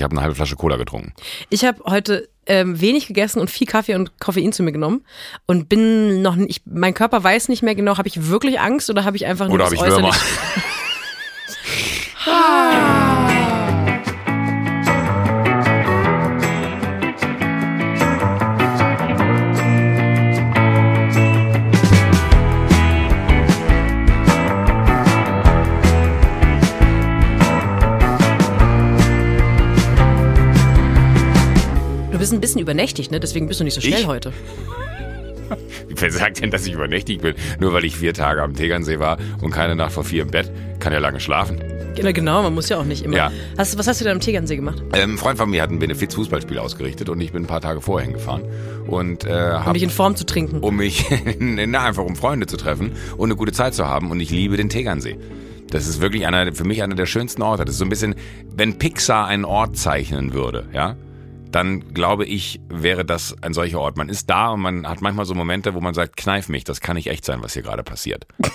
Ich habe eine halbe Flasche Cola getrunken. Ich habe heute ähm, wenig gegessen und viel Kaffee und Koffein zu mir genommen und bin noch nicht, mein Körper weiß nicht mehr genau, habe ich wirklich Angst oder habe ich einfach nur Oder das habe ich Würmer? äußerlich- bist ein bisschen übernächtig, ne? Deswegen bist du nicht so schnell Ich? heute. Wer sagt denn, dass ich übernächtig bin? Nur weil ich vier Tage am Tegernsee war und keine Nacht vor vier im Bett, kann ja lange schlafen. Ja, Genau, man muss ja auch nicht immer. Ja. Hast, was hast du denn am Tegernsee gemacht? Ähm, ein Freund von mir hat ein Benefiz-Fußballspiel ausgerichtet und ich bin ein paar Tage vorher hingefahren und äh, Um habe dich in Form zu trinken. um mich, na, einfach um Freunde zu treffen und eine gute Zeit zu haben. Und ich liebe den Tegernsee. Das ist wirklich einer, für mich einer der schönsten Orte. Das ist so ein bisschen, wenn Pixar einen Ort zeichnen würde, ja, dann glaube ich, wäre das ein solcher Ort. Man ist da und man hat manchmal so Momente, wo man sagt, kneif mich, das kann nicht echt sein, was hier gerade passiert.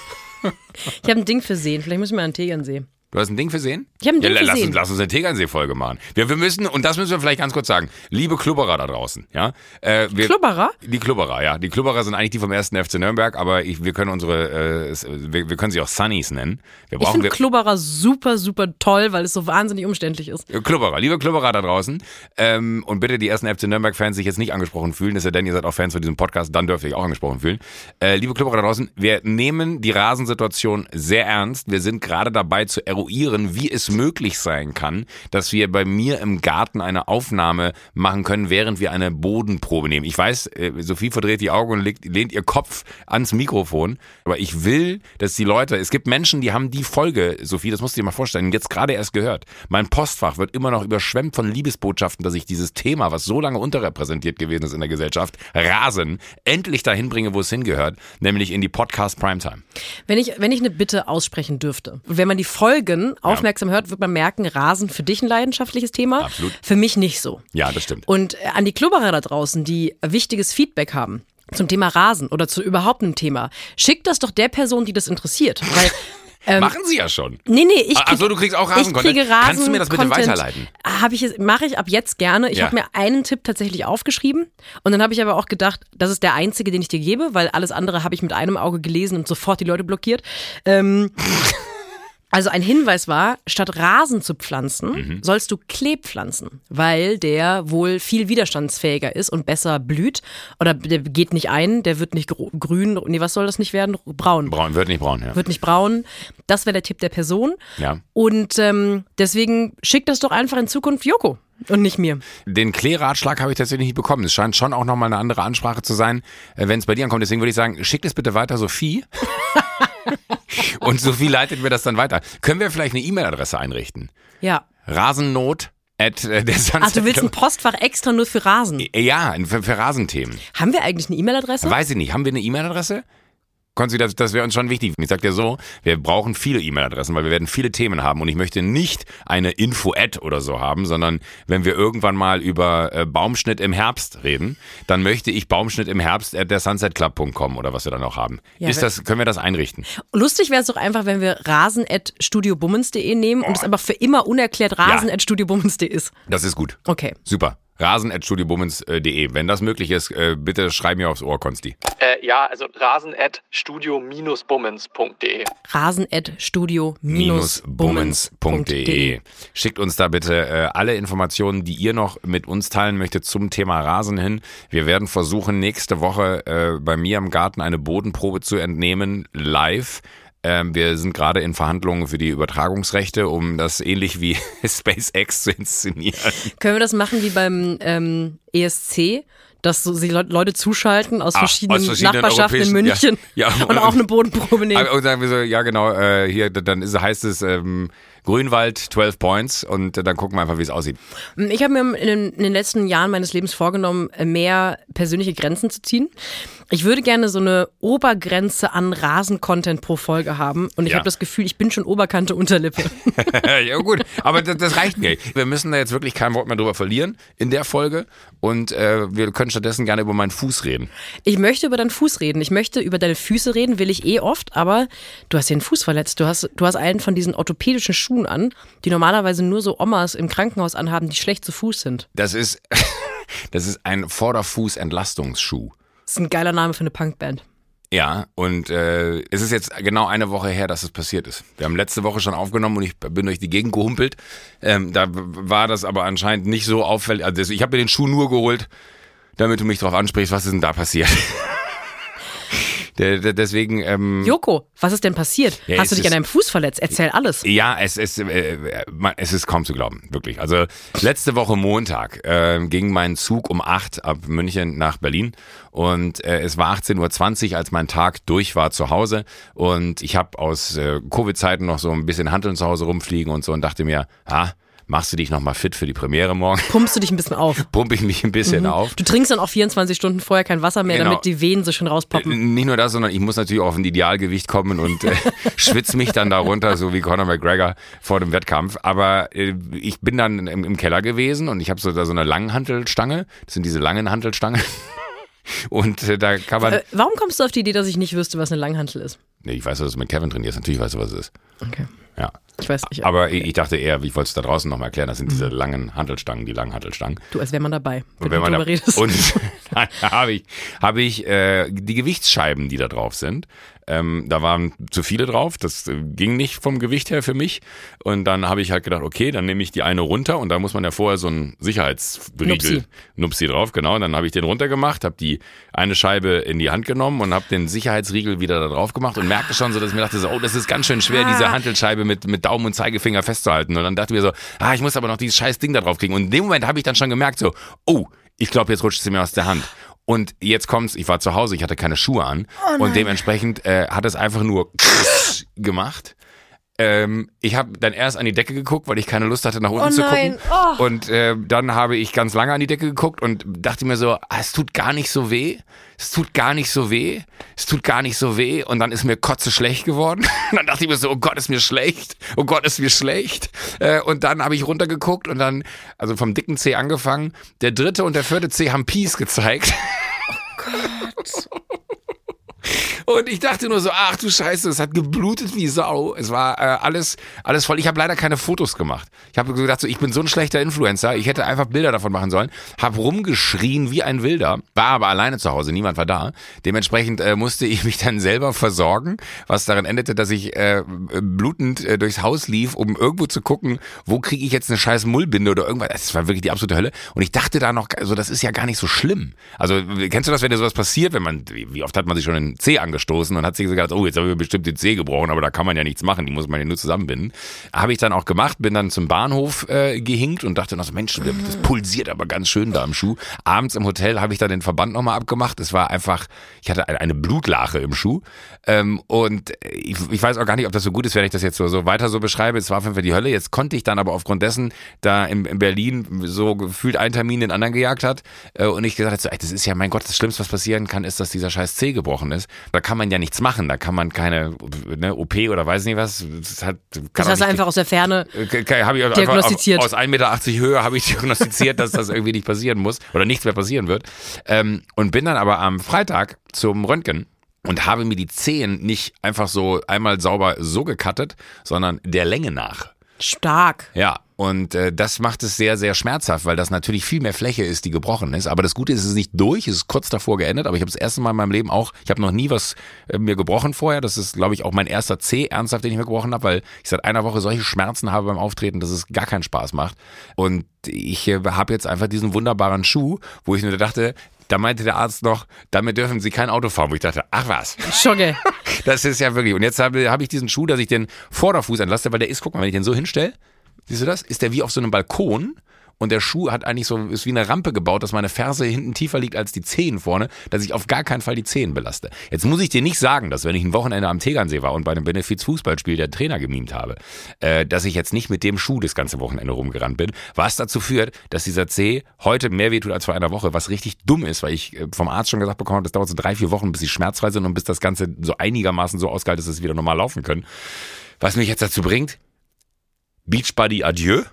Ich habe ein Ding für Seen. Vielleicht müssen wir an Tegernsee. Du hast ein Ding für sehen? Ich hab ein Ding ja, für lass lass uns eine Tegernsee-Folge machen. Wir, wir müssen, und das müssen wir vielleicht ganz kurz sagen, liebe Klubberer da draußen, ja. Äh, wir, Klubberer? Die Klubberer, ja. Die Klubberer sind eigentlich die vom ersten FC Nürnberg, aber ich, wir können unsere, äh, wir, wir können sie auch Sunnies nennen. Wir Ich brauchen finde wir, Klubberer super, super toll, weil es so wahnsinnig umständlich ist. Klubberer, liebe Klubberer da draußen. Ähm, und bitte die ersten FC Nürnberg-Fans sich jetzt nicht angesprochen fühlen, es sei denn, ihr seid auch Fans von diesem Podcast, dann dürft ihr euch auch angesprochen fühlen. Äh, liebe Klubberer da draußen, wir nehmen die Rasensituation sehr ernst. Wir sind gerade dabei zu eruieren, wie es möglich sein kann, dass wir bei mir im Garten eine Aufnahme machen können, während wir eine Bodenprobe nehmen. Ich weiß, äh, Sophie verdreht die Augen und legt, lehnt ihr Kopf ans Mikrofon, aber ich will, dass die Leute, es gibt Menschen, die haben die Folge, Sophie, das musst du dir mal vorstellen, jetzt gerade erst gehört. Mein Postfach wird immer noch überschwemmt von Liebesbotschaften, dass ich dieses Thema, was so lange unterrepräsentiert gewesen ist in der Gesellschaft, Rasen, endlich dahin bringe, wo es hingehört, nämlich in die Podcast Primetime. Wenn ich, wenn ich eine Bitte aussprechen dürfte, wenn man die Folgen aufmerksam hört, wird man merken, Rasen für dich ein leidenschaftliches Thema. Absolut. Für mich nicht so. Ja, das stimmt. Und äh, an die Klubberer da draußen, die wichtiges Feedback haben zum Thema Rasen oder zu überhaupt einem Thema, schickt das doch der Person, die das interessiert. Weil, ähm, Machen sie ja schon. nee, nee, ich krieg, so, du kriegst auch ich Rasen-Content. kriege Rasen Kannst du mir das bitte Content. weiterleiten? Habe ich es, mache ich ab jetzt gerne. Ich Ja. habe mir einen Tipp tatsächlich aufgeschrieben und dann habe ich aber auch gedacht, das ist der einzige, den ich dir gebe, weil alles andere habe ich mit einem Auge gelesen und sofort die Leute blockiert. Ähm, also ein Hinweis war, statt Rasen zu pflanzen, Mhm. sollst du Klee pflanzen, weil der wohl viel widerstandsfähiger ist und besser blüht. Oder der geht nicht ein, der wird nicht grün, nee, was soll das nicht werden? Braun. Braun, wird nicht braun, ja. Wird nicht braun. Das wäre der Tipp der Person. Ja. Und ähm, deswegen schickt das doch einfach in Zukunft Joko und nicht mir. Den Klee-Ratschlag habe ich tatsächlich nicht bekommen. Es scheint schon auch nochmal eine andere Ansprache zu sein, äh, wenn es bei dir ankommt. Deswegen würde ich sagen, schickt es bitte weiter, Sophie. Und Sophie leitet mir das dann weiter. Können wir vielleicht eine E-Mail-Adresse einrichten? Ja. Rasennot at äh, der Ach, du willst ein Postfach extra nur für Rasen. Ja, für, für Rasenthemen. Haben wir eigentlich eine E-Mail-Adresse? Weiß ich nicht. Haben wir eine E-Mail-Adresse? Konzi, das, das wäre uns schon wichtig. Ich sag dir so, wir brauchen viele E-Mail-Adressen, weil wir werden viele Themen haben und ich möchte nicht eine Info-Ad oder so haben, sondern wenn wir irgendwann mal über äh, Baumschnitt im Herbst reden, dann möchte ich Baumschnitt im Herbst at der sunsetclub.com oder was wir dann noch haben. Ja, Ist das, können wir das einrichten? Lustig wäre es doch einfach, wenn wir rasen.studiobummens.de nehmen und es aber für immer unerklärt rasen.studiobummens.de ist. Das ist gut. Okay. Super. Rasen at studiobummens.de. Wenn das möglich ist, äh, bitte schreib mir aufs Ohr, Konsti. Äh, ja, also rasen at studio-bummens.de. rasen.studio-bummens.de Schickt uns da bitte äh, alle Informationen, die ihr noch mit uns teilen möchtet zum Thema Rasen hin. Wir werden versuchen, nächste Woche äh, bei mir im Garten eine Bodenprobe zu entnehmen, live. Ähm, wir sind gerade in Verhandlungen für die Übertragungsrechte, um das ähnlich wie SpaceX zu inszenieren. Können wir das machen wie beim ähm, ESC? Dass so Le- Leute zuschalten aus Ah, verschiedenen, aus verschiedenen Nachbarschaften in München ja, ja. und auch eine Bodenprobe nehmen. Und sagen wir so, ja genau, äh, hier, dann ist, heißt es ähm, Grünwald 12 Points und äh, dann gucken wir einfach, wie es aussieht. Ich habe mir in den, in den letzten Jahren meines Lebens vorgenommen, mehr persönliche Grenzen zu ziehen. Ich würde gerne so eine Obergrenze an Rasen-Content pro Folge haben. Und ich Ja. habe das Gefühl, ich bin schon Oberkante Unterlippe. ja gut, aber das, das reicht mir. Wir müssen da jetzt wirklich kein Wort mehr drüber verlieren in der Folge und äh, wir können stattdessen gerne über meinen Fuß reden. Ich möchte über deinen Fuß reden. Ich möchte über deine Füße reden, will ich eh oft, aber du hast dir den Fuß verletzt. Du hast, du hast einen von diesen orthopädischen Schuhen Schuhen an, die normalerweise nur so Omas im Krankenhaus anhaben, die schlecht zu Fuß sind. Das ist, das ist ein Vorderfuß-Entlastungsschuh. Das ist ein geiler Name für eine Punkband. Ja, und äh, es ist jetzt genau eine Woche her, dass es passiert ist. Wir haben letzte Woche schon aufgenommen und ich bin durch die Gegend gehumpelt. Ähm, da war das aber anscheinend nicht so auffällig. Also ich habe mir den Schuh nur geholt, damit du mich darauf ansprichst, was ist denn da passiert. Deswegen. Ähm, Joko, was ist denn passiert? Ja, Hast du dich an deinem Fuß verletzt? Erzähl alles. Ja, es ist, äh, es ist kaum zu glauben, wirklich. Also letzte Woche Montag äh, ging mein Zug um 8 ab München nach Berlin und äh, es war 18.20 Uhr, als mein Tag durch war zu Hause und ich habe aus äh, Covid-Zeiten noch so ein bisschen Handeln zu Hause rumfliegen und so und dachte mir, ah, machst du dich nochmal fit für die Premiere morgen? Pumpst du dich ein bisschen auf. Pumpe ich mich ein bisschen auf. Du trinkst dann auch 24 Stunden vorher kein Wasser mehr, Genau. damit die Venen so schön rauspoppen. Nicht nur das, sondern ich muss natürlich auch auf ein Idealgewicht kommen und äh, schwitze mich dann darunter, so wie Conor McGregor vor dem Wettkampf. Aber äh, ich bin dann im, im Keller gewesen und ich habe so da so eine Langhantelstange. Das sind diese langen Hantelstangen. Und äh, da kann man. Äh, warum kommst du auf die Idee, dass ich nicht wüsste, was eine Langhantel ist? Nee, ich weiß, dass du mit Kevin trainierst. Natürlich weißt du, was es ist. Okay. Ja. Ich weiß nicht. Aber ich, ich dachte eher, ich wollte es da draußen nochmal erklären, das sind diese langen Hantelstangen, die langen Hantelstangen. Du, als wäre man dabei, wenn, Und wenn du man drüber da, redest. und dann habe ich, habe ich äh, die Gewichtsscheiben, die da drauf sind. Ähm, da waren zu viele drauf, das äh, ging nicht vom Gewicht her für mich. Und dann habe ich halt gedacht, okay, dann nehme ich die eine runter und da muss man ja vorher so einen Sicherheitsriegel, Nupsi. Nupsi drauf, genau. Und dann habe ich den runtergemacht, habe die eine Scheibe in die Hand genommen und habe den Sicherheitsriegel wieder da drauf gemacht und merkte schon so, dass ich mir dachte, so, oh, das ist ganz schön schwer, diese Hantelscheibe mit, mit Daumen und Zeigefinger festzuhalten. Und dann dachte ich mir so, ah, ich muss aber noch dieses scheiß Ding da drauf kriegen. Und in dem Moment habe ich dann schon gemerkt, so, oh, ich glaube, jetzt rutscht sie mir aus der Hand. Und jetzt kommt's, ich war zu Hause, ich hatte keine Schuhe an und dementsprechend äh, hat es einfach nur gemacht. Ähm, ich habe dann erst an die Decke geguckt, weil ich keine Lust hatte, nach unten Oh zu gucken. Und äh, dann habe ich ganz lange an die Decke geguckt und dachte mir so, ah, es tut gar nicht so weh. Es tut gar nicht so weh. Es tut gar nicht so weh. Und dann ist mir kotze schlecht geworden. Und dann dachte ich mir so, oh Gott, ist mir schlecht. Oh Gott, ist mir schlecht. Äh, und dann habe ich runtergeguckt und dann, also vom dicken C angefangen, der dritte und der vierte C haben Peace gezeigt. Und ich dachte nur so, ach du Scheiße, es hat geblutet wie Sau. Es war äh, alles, alles voll. Ich habe leider keine Fotos gemacht. Ich habe gedacht, so, ich bin so ein schlechter Influencer. Ich hätte einfach Bilder davon machen sollen. Hab rumgeschrien wie ein Wilder. War aber alleine zu Hause, niemand war da. Dementsprechend äh, musste ich mich dann selber versorgen, was darin endete, dass ich äh, blutend äh, durchs Haus lief, um irgendwo zu gucken, wo kriege ich jetzt eine scheiß Mullbinde oder irgendwas. Das war wirklich die absolute Hölle. Und ich dachte da noch, also das ist ja gar nicht so schlimm. Also kennst du das, wenn dir sowas passiert, wenn man, wie oft hat man sich schon den C angestoßen und hat sich gedacht, oh, jetzt habe ich bestimmt den C gebrochen, aber da kann man ja nichts machen, die muss man ja nur zusammenbinden. Habe ich dann auch gemacht, bin dann zum Bahnhof äh, gehinkt und dachte noch Mensch, das pulsiert aber ganz schön da im Schuh. Abends im Hotel habe ich dann den Verband nochmal abgemacht. Es war einfach, ich hatte eine, Blutlache im Schuh. Ähm, und ich, ich weiß auch gar nicht, ob das so gut ist, wenn ich das jetzt so, so weiter so beschreibe. Es war auf jeden Fall die Hölle. Jetzt konnte ich dann aber aufgrund dessen, da in, in Berlin so gefühlt ein Termin den anderen gejagt hat äh, und ich gesagt habe, so, das ist ja, mein Gott, das Schlimmste, was passieren kann, ist, dass dieser scheiß C gebrochen ist. Da kann man ja nichts machen. Da kann man keine ne, OP oder weiß nicht was. Das, hat, kann das hast du einfach aus der Ferne. äh, habe ich Diagnostiziert. Aus, aus 1,80 Meter Höhe habe ich diagnostiziert, dass das irgendwie nicht passieren muss oder nichts mehr passieren wird. Ähm, und bin dann aber am Freitag zum Röntgen und habe mir die Zehen nicht einfach so einmal sauber so gekattet, sondern der Länge nach. Stark. Ja, und äh, das macht es sehr, sehr schmerzhaft, weil das natürlich viel mehr Fläche ist, die gebrochen ist. Aber das Gute ist, es ist nicht durch, es ist kurz davor geendet, aber ich habe das erste Mal in meinem Leben auch, ich habe noch nie was äh, mir gebrochen vorher. Das ist, glaube ich, auch mein erster C ernsthaft, den ich mir gebrochen habe, weil ich seit einer Woche solche Schmerzen habe beim Auftreten, dass es gar keinen Spaß macht. Und ich äh, habe jetzt einfach diesen wunderbaren Schuh, wo ich nur dachte, da meinte der Arzt noch, damit dürfen Sie kein Auto fahren. Wo ich dachte, ach was. Schogge. Das ist ja wirklich. Und jetzt habe hab ich diesen Schuh, dass ich den Vorderfuß entlaste, weil der ist, guck mal, wenn ich den so hinstelle, siehst du das? Ist der wie auf so einem Balkon. Und der Schuh hat eigentlich so, ist wie eine Rampe gebaut, dass meine Ferse hinten tiefer liegt als die Zehen vorne, dass ich auf gar keinen Fall die Zehen belaste. Jetzt muss ich dir nicht sagen, dass wenn ich ein Wochenende am Tegernsee war und bei einem Benefiz-Fußballspiel der Trainer gemimt habe, äh, dass ich jetzt nicht mit dem Schuh das ganze Wochenende rumgerannt bin, was dazu führt, dass dieser Zeh heute mehr wehtut als vor einer Woche, was richtig dumm ist, weil ich äh, vom Arzt schon gesagt bekommen habe, das dauert so drei, vier Wochen, bis sie schmerzfrei sind und bis das Ganze so einigermaßen so ausgehalten ist, dass sie wieder normal laufen können. Was mich jetzt dazu bringt, Beachbody adieu.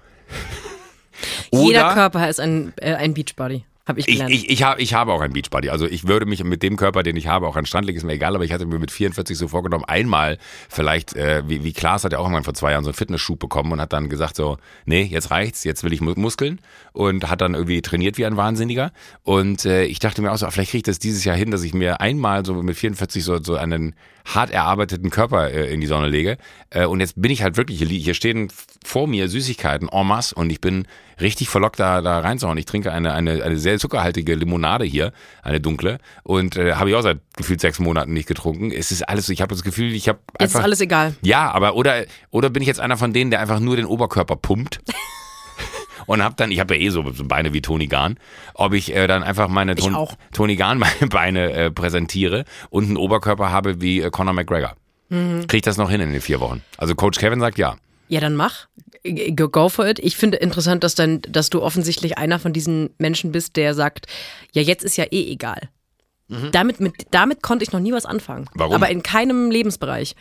Jeder Körper ist ein, äh, ein Beachbody. Habe habe ich Ich, gelernt. ich, ich, hab, ich habe auch einen Beachbody. Also ich würde mich mit dem Körper, den ich habe, auch an den Strand legen, ist mir egal, aber ich hatte mir mit 44 so vorgenommen, einmal vielleicht, äh, wie, wie Klaas hat ja auch irgendwann vor zwei Jahren so einen Fitnessschub bekommen und hat dann gesagt so, nee, jetzt reicht's, jetzt will ich Mu- Muskeln und hat dann irgendwie trainiert wie ein Wahnsinniger. Und äh, ich dachte mir auch so, vielleicht kriege ich das dieses Jahr hin, dass ich mir einmal so mit 44 so, so einen hart erarbeiteten Körper äh, in die Sonne lege. Äh, und jetzt bin ich halt wirklich, hier, li- hier stehen vor mir Süßigkeiten en masse und ich bin richtig verlockt da, da reinzuhauen. Ich trinke eine, eine, eine sehr zuckerhaltige Limonade hier, eine dunkle und äh, habe ich auch seit gefühlt sechs Monaten nicht getrunken. Es ist alles, ich habe das Gefühl, ich habe Jetzt einfach... ist alles egal. Ja, aber oder oder bin ich jetzt einer von denen, der einfach nur den Oberkörper pumpt? Und hab dann, ich habe ja eh so, Beine wie Tony Garn, ob ich äh, dann einfach meine auch. Tony Garn meine Beine äh, präsentiere und einen Oberkörper habe wie äh, Conor McGregor. Mhm. Krieg ich das noch hin in den vier Wochen? Also Coach Kevin sagt ja. Ja, dann mach. Go for it. Ich finde interessant, dass, dann, dass du offensichtlich einer von diesen Menschen bist, der sagt, ja, jetzt ist ja eh egal. Damit, mit, damit konnte ich noch nie was anfangen. Warum? Aber in keinem Lebensbereich.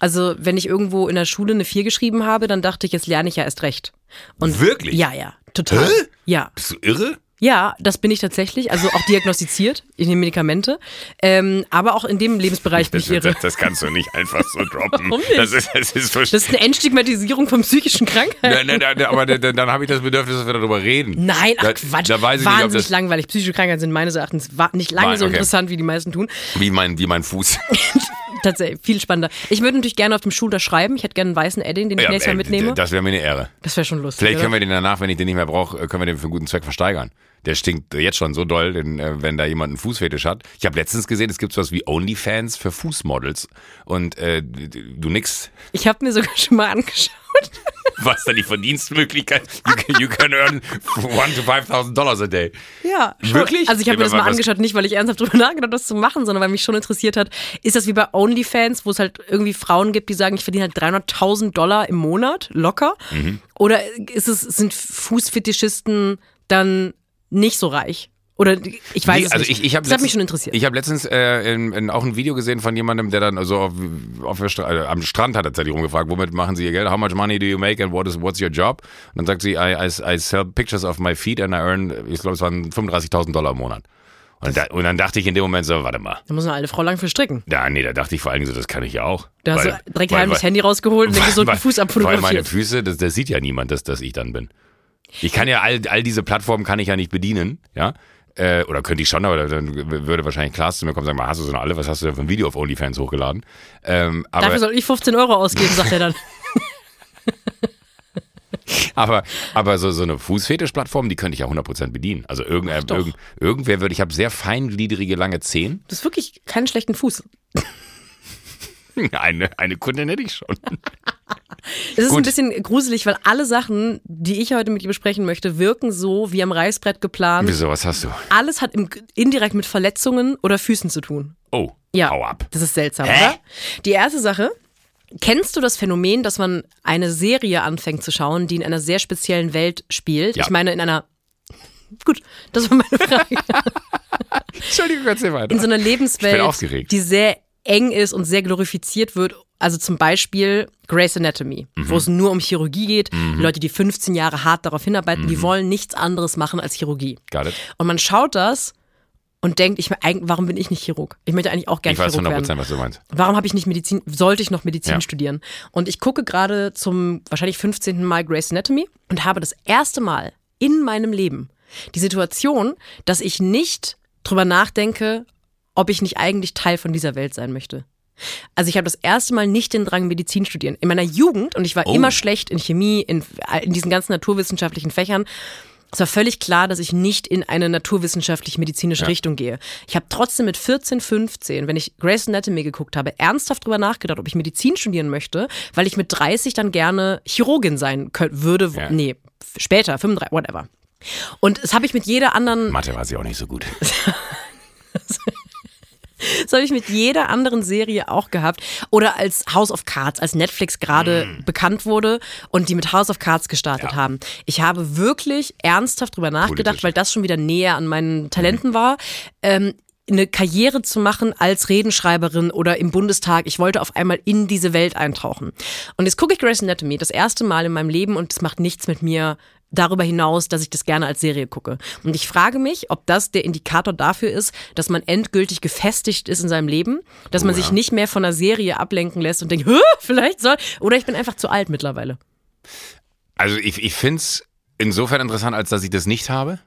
Also, wenn ich irgendwo in der Schule eine 4 geschrieben habe, dann dachte ich, jetzt lerne ich ja erst recht. Und Wirklich? Ja, ja, total. Hä? Ja. Bist du irre? Ja, das bin ich tatsächlich, also auch diagnostiziert, ich nehme Medikamente, ähm, aber auch in dem Lebensbereich bin Das, ich irre. das, das kannst du nicht einfach so droppen. Warum nicht? Das ist, das ist Das ist eine Entstigmatisierung von psychischen Krankheiten. Nein, nein, nein, aber dann, dann habe ich das Bedürfnis, dass wir darüber reden. Nein, ach da, Quatsch. Da weiß ich nicht, ob Wahnsinnig das, langweilig. Psychische Krankheiten sind meines Erachtens nicht lange Nein, so okay. interessant, wie die meisten tun. wie mein, wie mein Fuß. Tatsächlich, viel spannender. Ich würde natürlich gerne auf dem Schulter schreiben. Ich hätte gerne einen weißen Edding, den ich Ja, nächstes Mal ey, mitnehme. Das wäre mir eine Ehre. Das wäre schon lustig. Vielleicht oder? können wir den danach, wenn ich den nicht mehr brauche, äh, können wir den für einen guten Zweck versteigern. Der stinkt jetzt schon so doll, denn, äh, wenn da jemand einen Fußfetisch hat. Ich habe letztens gesehen, es gibt sowas wie OnlyFans für Fußmodels. Und äh, du nix. ich habe mir sogar schon mal angeschaut. Was da die Verdienstmöglichkeit? You can, you can earn one to 5.000 Dollars a day. Ja. Wirklich? Also ich habe mir das mal angeschaut, nicht weil ich ernsthaft drüber nachgedacht habe, das zu machen, sondern weil mich schon interessiert hat, ist das wie bei OnlyFans, wo es halt irgendwie Frauen gibt, die sagen, ich verdiene halt 300.000 Dollar im Monat, locker? Mhm. Oder ist es, sind Fußfetischisten dann nicht so reich? Oder ich weiß Nee, es also nicht. ich, ich hab das hat mich letztens- schon interessiert. Ich habe letztens äh, in, in auch ein Video gesehen von jemandem, der dann so auf, auf der Stra äh, am Strand hat er tatsächlich rumgefragt, womit machen Sie Ihr Geld? How much money do you make and what is what's your job? Und dann sagt sie, I, I, I sell pictures of my feet and I earn, ich glaube, es waren 35.000 Dollar im Monat. Und, da, und dann dachte ich in dem Moment so, warte mal. da muss eine alte Frau lang für stricken. Da, nee, da dachte ich vor allen Dingen so, das kann ich ja auch. Da hast Weil- du direkt weil- heim das weil- Handy rausgeholt und den gesunden Fuß Weil meine abfotografiert. Füße, das, das sieht ja niemand, dass, dass ich dann bin. Ich kann ja all, all diese Plattformen kann ich ja nicht bedienen, ja. Äh, oder könnte ich schon, aber dann würde wahrscheinlich Klaas zu mir kommen und sagen, mal, hast du so eine alle, was hast du denn für ein Video auf OnlyFans hochgeladen? Ähm, aber, Dafür soll ich 15 Euro ausgeben, sagt er dann. aber, aber so, so eine Fußfetisch-Plattform, die könnte ich ja 100% bedienen. Also irgendwer, irgend, irgendwer würde, ich habe sehr feingliedrige, lange Zehen. Das ist wirklich keinen schlechten Fuß. Eine, eine Kundin hätte ich schon. Es ist Gut. ein bisschen gruselig, weil alle Sachen, die ich heute mit dir besprechen möchte, wirken so wie am Reißbrett geplant. Wieso, was hast du? Alles hat im, indirekt mit Verletzungen oder Füßen zu tun. Oh, Ja. hau ab. Das ist seltsam, Hä? oder? Die erste Sache. Kennst du das Phänomen, dass man eine Serie anfängt zu schauen, die in einer sehr speziellen Welt spielt? Ja. Ich meine, in einer. Gut, das war meine Frage. Entschuldigung, erzähl weiter. in so einer Lebenswelt, die sehr eng ist und sehr glorifiziert wird. Also zum Beispiel Grey's Anatomy, Mhm. wo es nur um Chirurgie geht. Leute, die 15 Jahre hart darauf hinarbeiten, Mhm. die wollen nichts anderes machen als Chirurgie. Got it. Und man schaut das und denkt, ich, warum bin ich nicht Chirurg? Ich möchte eigentlich auch gerne Ich weiß Chirurg 100%, werden. was du meinst. Warum habe ich nicht Medizin, sollte ich noch Medizin Ja. studieren? Und ich gucke gerade zum wahrscheinlich 15. Mal Grey's Anatomy und habe das erste Mal in meinem Leben die Situation, dass ich nicht drüber nachdenke, ob ich nicht eigentlich Teil von dieser Welt sein möchte. Also ich habe das erste Mal nicht den Drang, Medizin studieren. In meiner Jugend, und ich war Oh. immer schlecht in Chemie, in, in diesen ganzen naturwissenschaftlichen Fächern, es war völlig klar, dass ich nicht in eine naturwissenschaftlich-medizinische Richtung gehe. Ich habe trotzdem mit 14, 15, wenn ich Grey's Anatomy geguckt habe, ernsthaft drüber nachgedacht, ob ich Medizin studieren möchte, weil ich mit 30 dann gerne Chirurgin sein könnt, würde. Ja. Nee, später, 35, whatever. Und das habe ich mit jeder anderen Mathe war sie auch nicht so gut. Das habe ich mit jeder anderen Serie auch gehabt. Oder als House of Cards, als Netflix gerade bekannt wurde und die mit House of Cards gestartet Ja. haben. Ich habe wirklich ernsthaft drüber nachgedacht, Politisch. weil das schon wieder näher an meinen Talenten war. Ähm, eine Karriere zu machen als Redenschreiberin oder im Bundestag. Ich wollte auf einmal in diese Welt eintauchen. Und jetzt gucke ich Grey's Anatomy das erste Mal in meinem Leben und es macht nichts mit mir darüber hinaus, dass ich das gerne als Serie gucke. Und ich frage mich, ob das der Indikator dafür ist, dass man endgültig gefestigt ist in seinem Leben, dass man Oh ja. sich nicht mehr von einer Serie ablenken lässt und denkt, vielleicht soll, oder ich bin einfach zu alt mittlerweile. Also ich, ich finde es insofern interessant, als dass ich das nicht habe.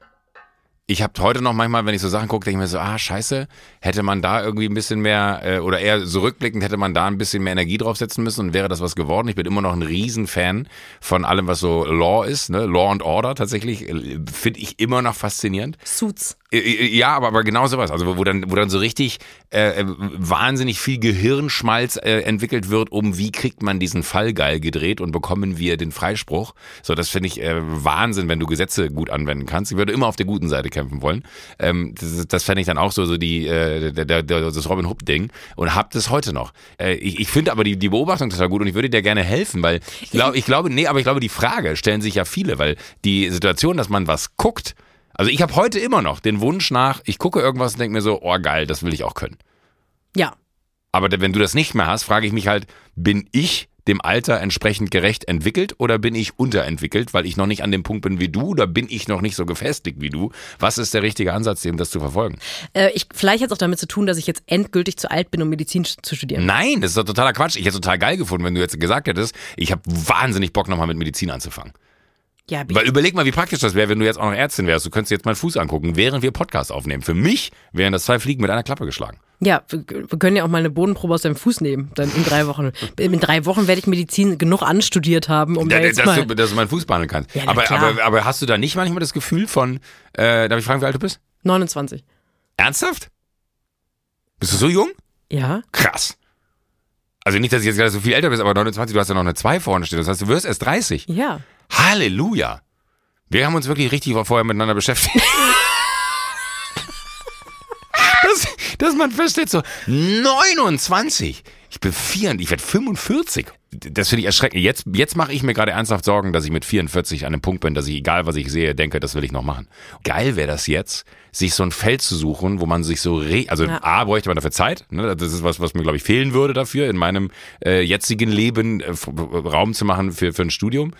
Ich habe heute noch manchmal, wenn ich so Sachen gucke, denke ich mir so, ah, scheiße, hätte man da irgendwie ein bisschen mehr, äh, oder eher so rückblickend, hätte man da ein bisschen mehr Energie draufsetzen müssen und wäre das was geworden. Ich bin immer noch ein Riesenfan von allem, was so Law ist, ne? Law and Order tatsächlich, äh, finde ich immer noch faszinierend. Suits. Äh, äh, Ja, aber, aber genau sowas. Also wo, dann, wo dann so richtig äh, äh, wahnsinnig viel Gehirnschmalz äh, entwickelt wird, um wie kriegt man diesen Fall geil gedreht und bekommen wir den Freispruch. So, das finde ich äh, Wahnsinn, wenn du Gesetze gut anwenden kannst. Ich würde immer auf der guten Seite kämpfen wollen. Ähm, das das fände ich dann auch so, so die, äh, der, der, das Robin Hood-Ding und hab das heute noch. Äh, ich ich finde aber die, die Beobachtung total gut und ich würde dir gerne helfen, weil ich glaube, ich glaube, nee, aber ich glaube, die Frage stellen sich ja viele, weil die Situation, dass man was guckt, also ich habe heute immer noch den Wunsch nach, ich gucke irgendwas und denke mir so, oh geil, das will ich auch können. Ja. Aber wenn du das nicht mehr hast, frage ich mich halt, bin ich dem Alter entsprechend gerecht entwickelt oder bin ich unterentwickelt, weil ich noch nicht an dem Punkt bin wie du oder bin ich noch nicht so gefestigt wie du? Was ist der richtige Ansatz, dem das zu verfolgen? Äh, ich, vielleicht hat es auch damit zu tun, dass ich jetzt endgültig zu alt bin, um Medizin zu studieren. Nein, das ist doch totaler Quatsch. Ich hätte es total geil gefunden, wenn du jetzt gesagt hättest, ich habe wahnsinnig Bock nochmal mit Medizin anzufangen. Ja, Weil überleg mal, wie praktisch das wäre, wenn du jetzt auch noch Ärztin wärst. Du könntest jetzt meinen Fuß angucken, während wir Podcast aufnehmen. Für mich wären das zwei Fliegen mit einer Klappe geschlagen. Ja, wir können ja auch mal eine Bodenprobe aus deinem Fuß nehmen, dann in drei Wochen. In drei Wochen werde ich Medizin genug anstudiert haben, um da Da- jetzt dass, mal... du, dass du meinen Fuß behandeln kannst. Ja, aber, aber, aber hast du da nicht manchmal das Gefühl von, äh, darf ich fragen, wie alt du bist? 29. Ernsthaft? Bist du so jung? Ja? Krass. Also nicht, dass ich jetzt gerade so viel älter bist, aber 29, du hast ja noch eine 2 vorne stehen. Das heißt, du wirst erst 30. Ja. Halleluja. Wir haben uns wirklich richtig vorher miteinander beschäftigt. dass, dass man feststellt, so 29. Ich bin 4, ich werde 45. Das finde ich erschreckend. Jetzt, jetzt mache ich mir gerade ernsthaft Sorgen, dass ich mit 44 an einem Punkt bin, dass ich, egal was ich sehe, denke, das will ich noch machen. Geil wäre das jetzt, sich so ein Feld zu suchen, wo man sich so, re also Ja. A, bräuchte man dafür Zeit. Ne? Das ist was, was mir, glaube ich, fehlen würde dafür, in meinem äh, jetzigen Leben äh, f- Raum zu machen für, für ein Studium.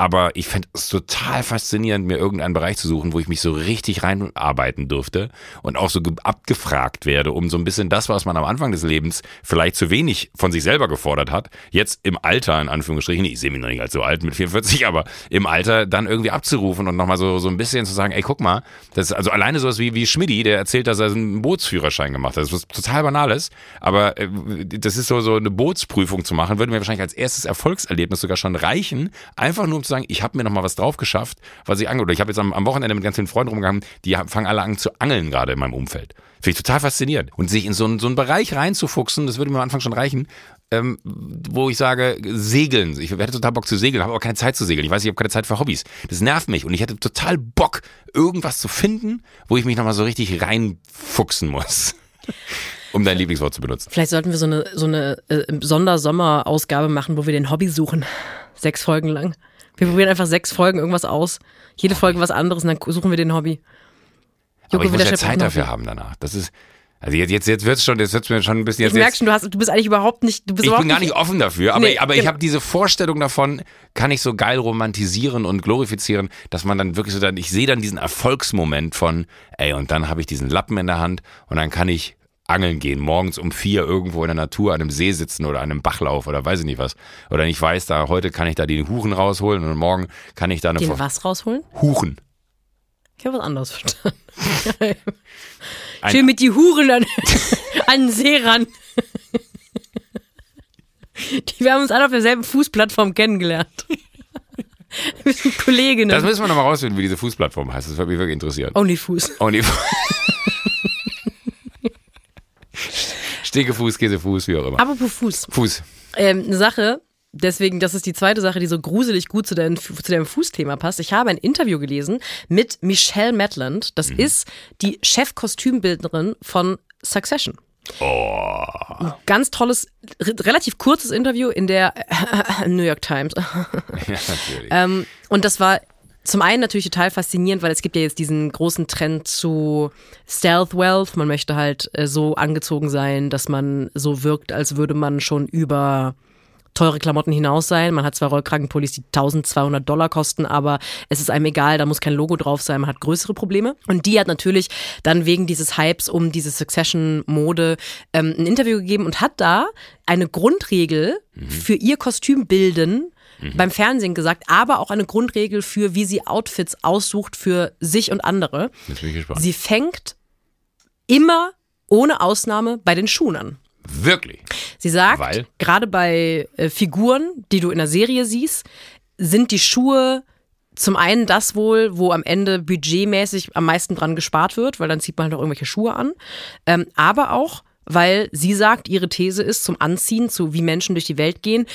Aber ich fände es total faszinierend, mir irgendeinen Bereich zu suchen, wo ich mich so richtig reinarbeiten dürfte und auch so ge- abgefragt werde, um so ein bisschen das, was man am Anfang des Lebens vielleicht zu wenig von sich selber gefordert hat, jetzt im Alter, in Anführungsstrichen, ich sehe mich noch nicht als so alt mit 44, aber im Alter dann irgendwie abzurufen und nochmal so, so ein bisschen zu sagen, ey, guck mal, das ist also alleine sowas wie, wie Schmidti, der erzählt, dass er einen Bootsführerschein gemacht hat. Das ist total Banales, aber äh, das ist so, so eine Bootsprüfung zu machen, würde mir wahrscheinlich als erstes Erfolgserlebnis sogar schon reichen, einfach nur um zu sagen, ich habe mir nochmal was drauf geschafft, was ich ange... Oder ich habe jetzt am, am Wochenende mit ganz vielen Freunden rumgegangen, die fangen alle an zu angeln gerade in meinem Umfeld. Finde ich total faszinierend. Und sich in so, so einen Bereich reinzufuchsen, das würde mir am Anfang schon reichen, ähm, wo ich sage, segeln. Ich hätte total Bock zu segeln, habe aber keine Zeit zu segeln. Ich weiß, ich habe keine Zeit für Hobbys. Das nervt mich und ich hätte total Bock, irgendwas zu finden, wo ich mich nochmal so richtig reinfuchsen muss. Um dein Lieblingswort zu benutzen. Vielleicht sollten wir so eine, so eine äh, Sondersommerausgabe machen, wo wir den Hobby suchen. Sechs Folgen lang. Wir probieren einfach sechs Folgen irgendwas aus. Jede Folge was anderes und dann suchen wir den Hobby. Aber ich muss ja Zeit dafür haben danach. Das ist, also jetzt, jetzt, jetzt wird's schon, jetzt wird's mir schon ein bisschen, Ich jetzt, merke jetzt schon, du, hast, du bist eigentlich überhaupt nicht, du bist ich bin gar nicht offen dafür, aber, Nee, aber ich genau. habe diese Vorstellung davon, kann ich so geil romantisieren und glorifizieren, dass man dann wirklich so dann, ich sehe dann diesen Erfolgsmoment von, ey, und dann habe ich diesen Lappen in der Hand und dann kann ich angeln gehen, morgens um vier irgendwo in der Natur an einem See sitzen oder an einem Bachlauf oder weiß ich nicht was. Oder ich weiß, da heute kann ich da den Huchen rausholen und morgen kann ich da eine Den was rausholen? Huchen. Ich habe was anderes verstanden. Ein- Schön mit die Huren an, an den See ran. Die, wir haben uns alle auf derselben Fußplattform kennengelernt. Wir sind Kolleginnen. Das müssen wir nochmal rausfinden, wie diese Fußplattform heißt. Das würde mich wirklich interessieren. Only Fuß. Und die Stinkefuß, Käsefuß, wie auch immer. Apropos Fuß. Fuß. Ähm, eine Sache, deswegen, das ist die zweite Sache, die so gruselig gut zu, dein, zu deinem Fußthema passt. Ich habe ein Interview gelesen mit Michelle Maitland. Das ist die Chefkostümbildnerin von Succession. Oh. Ein ganz tolles, re relativ kurzes Interview in der New York Times. Ja, natürlich. Ähm, und das war zum einen natürlich total faszinierend, weil es gibt ja jetzt diesen großen Trend zu Stealth Wealth. Man möchte halt äh, so angezogen sein, dass man so wirkt, als würde man schon über teure Klamotten hinaus sein. Man hat zwar Rollkragenpullis, die 1200 Dollar kosten, aber es ist einem egal, da muss kein Logo drauf sein, man hat größere Probleme. Und die hat natürlich dann wegen dieses Hypes um diese Succession-Mode ähm, ein Interview gegeben und hat da eine Grundregel für ihr Kostümbilden beim Fernsehen gesagt, aber auch eine Grundregel für, wie sie Outfits aussucht für sich und andere. Sie fängt immer ohne Ausnahme bei den Schuhen an. Wirklich. Sie sagt, Weil? gerade bei äh, Figuren, die du in der Serie siehst, sind die Schuhe zum einen das wohl, wo am Ende budgetmäßig am meisten dran gespart wird, weil dann zieht man halt auch irgendwelche Schuhe an. Ähm, aber auch, weil sie sagt, ihre These ist zum Anziehen, zu wie Menschen durch die Welt gehen.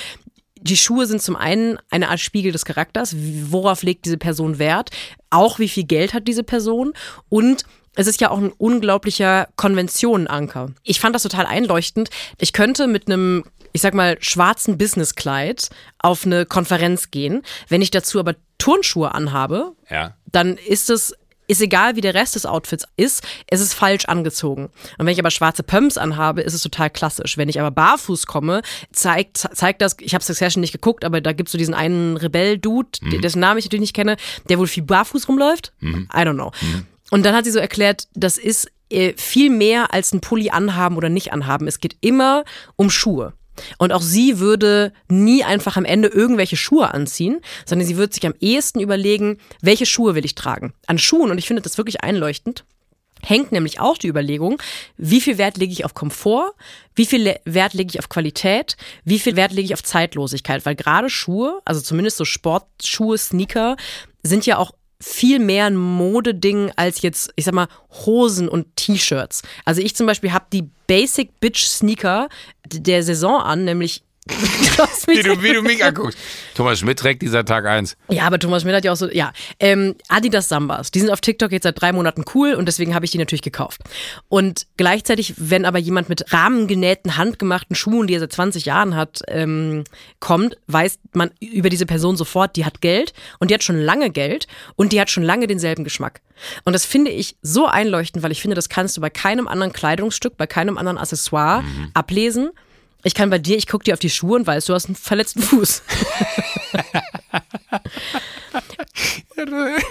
Die Schuhe sind zum einen eine Art Spiegel des Charakters. Worauf legt diese Person Wert? Auch wie viel Geld hat diese Person? Und es ist ja auch ein unglaublicher Konventionenanker. Ich fand das total einleuchtend. Ich könnte mit einem, ich sag mal, schwarzen Businesskleid auf eine Konferenz gehen. Wenn ich dazu aber Turnschuhe anhabe, Ja. dann ist es ist egal, wie der Rest des Outfits ist, es ist falsch angezogen. Und wenn ich aber schwarze Pumps anhabe, ist es total klassisch. Wenn ich aber barfuß komme, zeigt, zeigt das, ich habe Succession nicht geguckt, aber da gibt's so diesen einen Rebell-Dude, dessen Namen ich natürlich nicht kenne, der wohl viel barfuß rumläuft. I don't know. Und dann hat sie so erklärt, das ist äh, viel mehr als ein Pulli anhaben oder nicht anhaben. Es geht immer um Schuhe. Und auch sie würde nie einfach am Ende irgendwelche Schuhe anziehen, sondern sie würde sich am ehesten überlegen, welche Schuhe will ich tragen. An Schuhen, und ich finde das wirklich einleuchtend, hängt nämlich auch die Überlegung, wie viel Wert lege ich auf Komfort, wie viel Wert lege ich auf Qualität, wie viel Wert lege ich auf Zeitlosigkeit, weil gerade Schuhe, also zumindest so Sportschuhe, Sneaker, sind ja auch viel mehr ein Modeding als jetzt, ich sag mal, Hosen und T-Shirts. Also ich zum Beispiel habe die Basic Bitch Sneaker der Saison an, nämlich Wie du, wie du mich anguckst. Thomas Schmidt trägt dieser Tag eins. Ja, aber Thomas Schmidt hat ja auch so, ja, ähm, Adidas Sambas, die sind auf TikTok jetzt seit drei Monaten cool und deswegen habe ich die natürlich gekauft. Und gleichzeitig, wenn aber jemand mit rahmengenähten, handgemachten Schuhen, die er seit 20 Jahren hat, ähm, kommt, weiß man über diese Person sofort, die hat Geld und die hat schon lange Geld und die hat schon lange denselben Geschmack. Und das finde ich so einleuchtend, weil ich finde, das kannst du bei keinem anderen Kleidungsstück, bei keinem anderen Accessoire ablesen. Ich kann bei dir, ich gucke dir auf die Schuhe und weiß, du hast einen verletzten Fuß.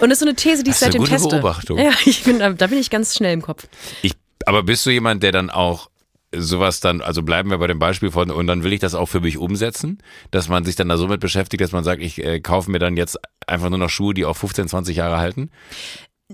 Und das ist so eine These, die ich seitdem teste. Beobachtung. Ja, ich bin, da da bin ich ganz schnell im Kopf. Ich, aber bist du jemand, der dann auch sowas dann, also bleiben wir bei dem Beispiel von, und dann will ich das auch für mich umsetzen, dass man sich dann da so mit beschäftigt, dass man sagt, ich äh, kaufe mir dann jetzt einfach nur noch Schuhe, die auch 15, 20 Jahre halten.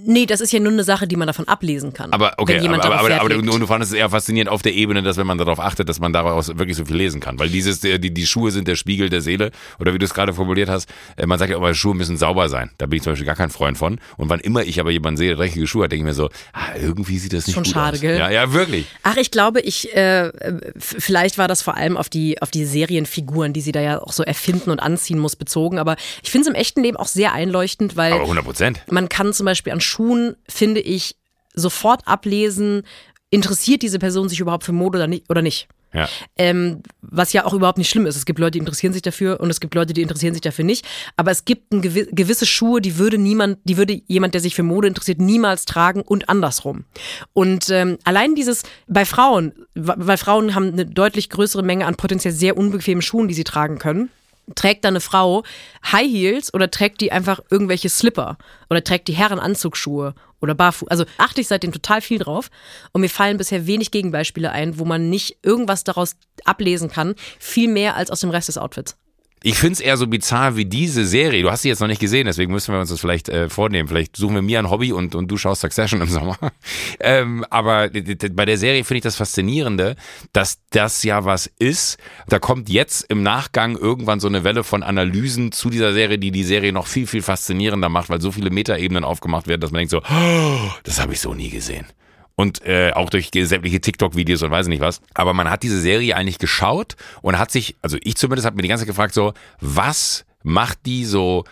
Nee, das ist ja nur eine Sache, die man davon ablesen kann. Aber okay, wenn jemand aber, aber, aber, und du fandest es eher faszinierend auf der Ebene, dass wenn man darauf achtet, dass man daraus wirklich so viel lesen kann. Weil dieses, äh, die, die Schuhe sind der Spiegel der Seele. Oder wie du es gerade formuliert hast, äh, man sagt ja immer, Schuhe müssen sauber sein. Da bin ich zum Beispiel gar kein Freund von. Und wann immer ich aber jemanden sehe, der dreckige Schuhe hat, denke ich mir so, ah, irgendwie sieht das nicht Schon gut schade, aus. gell? Ja, ja, wirklich. Ach, ich glaube, ich äh, vielleicht war das vor allem auf die auf die Serienfiguren, die sie da ja auch so erfinden und anziehen muss, bezogen. Aber ich finde es im echten Leben auch sehr einleuchtend, weil Aber 100 Prozent. man kann zum Beispiel an Schuhen, finde ich, sofort ablesen, interessiert diese Person sich überhaupt für Mode oder nicht. Oder nicht. Ja. Ähm, was ja auch überhaupt nicht schlimm ist. Es gibt Leute, die interessieren sich dafür und es gibt Leute, die interessieren sich dafür nicht. Aber es gibt ein gewi gewisse Schuhe, die würde niemand, die würde jemand, der sich für Mode interessiert, niemals tragen und andersrum. Und ähm, allein dieses bei Frauen, weil Frauen haben eine deutlich größere Menge an potenziell sehr unbequemen Schuhen, die sie tragen können. Trägt da eine Frau High Heels oder trägt die einfach irgendwelche Slipper oder trägt die Herrenanzugsschuhe oder barfuß? Also achte ich seitdem total viel drauf und mir fallen bisher wenig Gegenbeispiele ein, wo man nicht irgendwas daraus ablesen kann, viel mehr als aus dem Rest des Outfits. Ich finde es eher so bizarr wie diese Serie. Du hast sie jetzt noch nicht gesehen, deswegen müssen wir uns das vielleicht äh, vornehmen. Vielleicht suchen wir mir ein Hobby und, und du schaust Succession im Sommer. ähm, aber bei der Serie finde ich das Faszinierende, dass das ja was ist. Da kommt jetzt im Nachgang irgendwann so eine Welle von Analysen zu dieser Serie, die die Serie noch viel, viel faszinierender macht, weil so viele Metaebenen aufgemacht werden, dass man denkt so, oh, das habe ich so nie gesehen und äh, auch durch sämtliche TikTok-Videos und weiß nicht was. Aber man hat diese Serie eigentlich geschaut und hat sich, also ich zumindest habe mir die ganze Zeit gefragt, so, was macht die so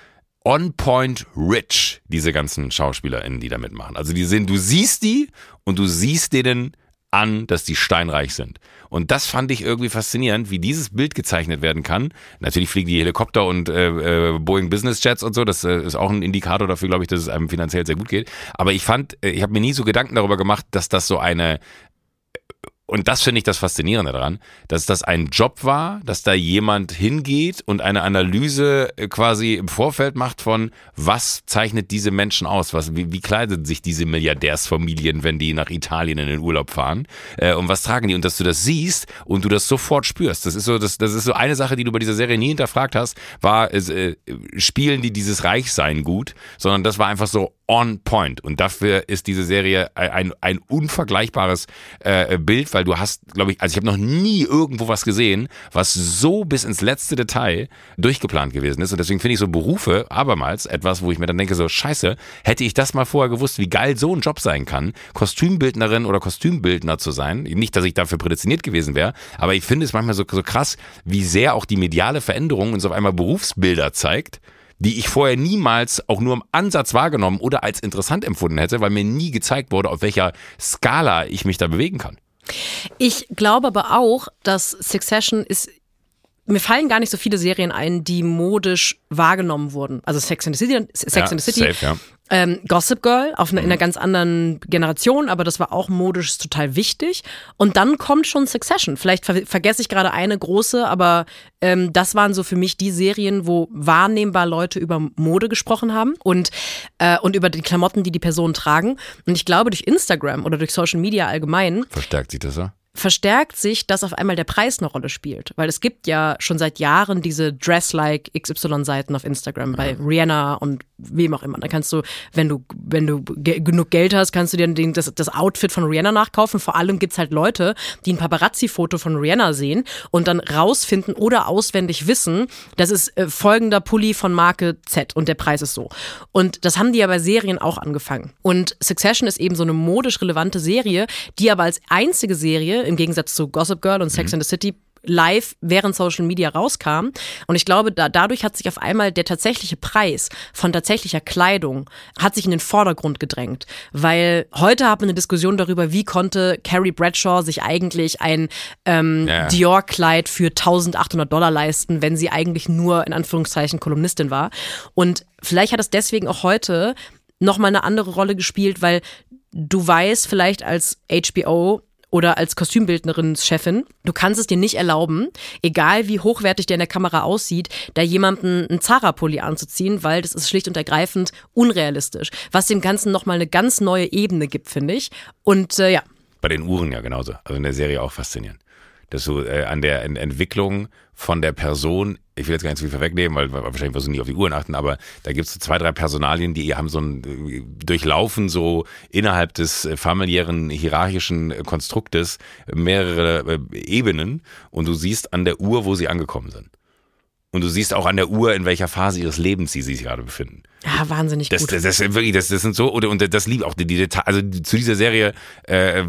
on point rich, diese ganzen SchauspielerInnen, die da mitmachen. Also die sind, du siehst die und du siehst denen an, dass die steinreich sind. Und das fand ich irgendwie faszinierend, wie dieses Bild gezeichnet werden kann. Natürlich fliegen die Helikopter und äh, äh, Boeing Business Jets und so. Das äh, ist auch ein Indikator dafür, glaube ich, dass es einem finanziell sehr gut geht. Aber ich fand, äh, ich habe mir nie so Gedanken darüber gemacht, dass das so eine und das finde ich das Faszinierende daran, dass das ein Job war, dass da jemand hingeht und eine Analyse äh, quasi im Vorfeld macht von, was zeichnet diese Menschen aus, was, wie, wie kleiden sich diese Milliardärsfamilien, wenn die nach Italien in den Urlaub fahren? Äh, und was tragen die? Und dass du das siehst und du das sofort spürst. Das ist so, das, das ist so eine Sache, die du bei dieser Serie nie hinterfragt hast, war, äh, spielen die dieses Reichsein gut, sondern das war einfach so on point. Und dafür ist diese Serie ein, ein unvergleichbares äh, Bild, weil du hast, glaube ich, also ich habe noch nie irgendwo was gesehen, was so bis ins letzte Detail durchgeplant gewesen ist. Und deswegen finde ich so Berufe abermals etwas, wo ich mir dann denke, so scheiße, hätte ich das mal vorher gewusst, wie geil so ein Job sein kann, Kostümbildnerin oder Kostümbildner zu sein. Nicht, dass ich dafür prädestiniert gewesen wäre, aber ich finde es manchmal so, so krass, wie sehr auch die mediale Veränderung uns auf einmal Berufsbilder zeigt die ich vorher niemals auch nur im Ansatz wahrgenommen oder als interessant empfunden hätte, weil mir nie gezeigt wurde, auf welcher Skala ich mich da bewegen kann. Ich glaube aber auch, dass Succession ist mir fallen gar nicht so viele Serien ein, die modisch wahrgenommen wurden. Also Sex in the City, Sex ja, in the City safe, ja. Ähm, Gossip Girl auf eine, in einer mhm. ganz anderen Generation, aber das war auch modisch total wichtig. Und dann kommt schon Succession. Vielleicht ver vergesse ich gerade eine große, aber ähm, das waren so für mich die Serien, wo wahrnehmbar Leute über Mode gesprochen haben und, äh, und über die Klamotten, die die Personen tragen. Und ich glaube, durch Instagram oder durch Social Media allgemein. Verstärkt sich das ja? Verstärkt sich, dass auf einmal der Preis eine Rolle spielt. Weil es gibt ja schon seit Jahren diese Dress-like XY-Seiten auf Instagram bei Rihanna und wem auch immer. Da kannst du, wenn du, wenn du ge genug Geld hast, kannst du dir den, das, das Outfit von Rihanna nachkaufen. Vor allem gibt's halt Leute, die ein Paparazzi-Foto von Rihanna sehen und dann rausfinden oder auswendig wissen, das ist äh, folgender Pulli von Marke Z und der Preis ist so. Und das haben die ja bei Serien auch angefangen. Und Succession ist eben so eine modisch relevante Serie, die aber als einzige Serie im Gegensatz zu Gossip Girl und Sex mhm. in the City live während Social Media rauskam. Und ich glaube, da, dadurch hat sich auf einmal der tatsächliche Preis von tatsächlicher Kleidung hat sich in den Vordergrund gedrängt. Weil heute haben wir eine Diskussion darüber, wie konnte Carrie Bradshaw sich eigentlich ein ähm, ja. Dior-Kleid für 1800 Dollar leisten, wenn sie eigentlich nur in Anführungszeichen Kolumnistin war. Und vielleicht hat es deswegen auch heute nochmal eine andere Rolle gespielt, weil du weißt vielleicht als HBO, oder als Kostümbildnerin-Chefin, du kannst es dir nicht erlauben, egal wie hochwertig der in der Kamera aussieht, da jemanden einen Zara-Pulli anzuziehen, weil das ist schlicht und ergreifend unrealistisch. Was dem Ganzen nochmal eine ganz neue Ebene gibt, finde ich. Und äh, ja. Bei den Uhren ja genauso. Also in der Serie auch faszinierend. Dass du äh, an der Entwicklung von der Person, ich will jetzt gar nicht zu viel vorwegnehmen, weil, wahrscheinlich wirst du nie auf die Uhren achten, aber da gibt es so zwei, drei Personalien, die haben so ein durchlaufen so innerhalb des familiären hierarchischen Konstruktes mehrere äh, Ebenen und du siehst an der Uhr, wo sie angekommen sind. Und du siehst auch an der Uhr, in welcher Phase ihres Lebens sie sich gerade befinden. Ja, wahnsinnig das, gut. Das, das, das, wirklich, das, das sind so, und, und das liebt auch die, die Details, also zu dieser Serie äh,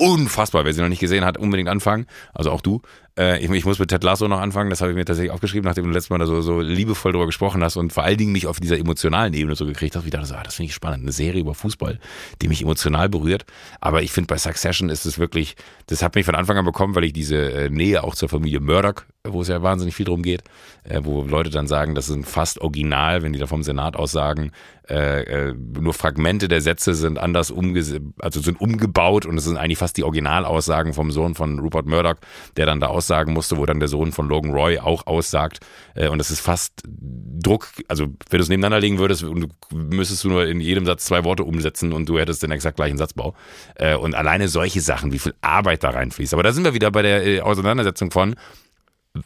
unfassbar, wer sie noch nicht gesehen hat, unbedingt anfangen. Also auch du. Äh, ich, ich, muss mit Ted Lasso noch anfangen, das habe ich mir tatsächlich aufgeschrieben, nachdem du letztes Mal da so, so liebevoll drüber gesprochen hast und vor allen Dingen mich auf dieser emotionalen Ebene so gekriegt hast. Ich dachte so, ah, das finde ich spannend. Eine Serie über Fußball, die mich emotional berührt. Aber ich finde bei Succession ist es wirklich, das hat mich von Anfang an bekommen, weil ich diese äh, Nähe auch zur Familie Murdoch, wo es ja wahnsinnig viel drum geht, äh, wo Leute dann sagen, das ist fast original, wenn die da vom Senat aus sagen, äh, äh, nur Fragmente der Sätze sind anders umge also sind umgebaut und es sind eigentlich fast die Originalaussagen vom Sohn von Rupert Murdoch, der dann da aussagen musste, wo dann der Sohn von Logan Roy auch aussagt. Äh, und es ist fast Druck, also wenn du es nebeneinander legen würdest und du müsstest du nur in jedem Satz zwei Worte umsetzen und du hättest den exakt gleichen Satzbau. Äh, und alleine solche Sachen, wie viel Arbeit da reinfließt. Aber da sind wir wieder bei der äh, Auseinandersetzung von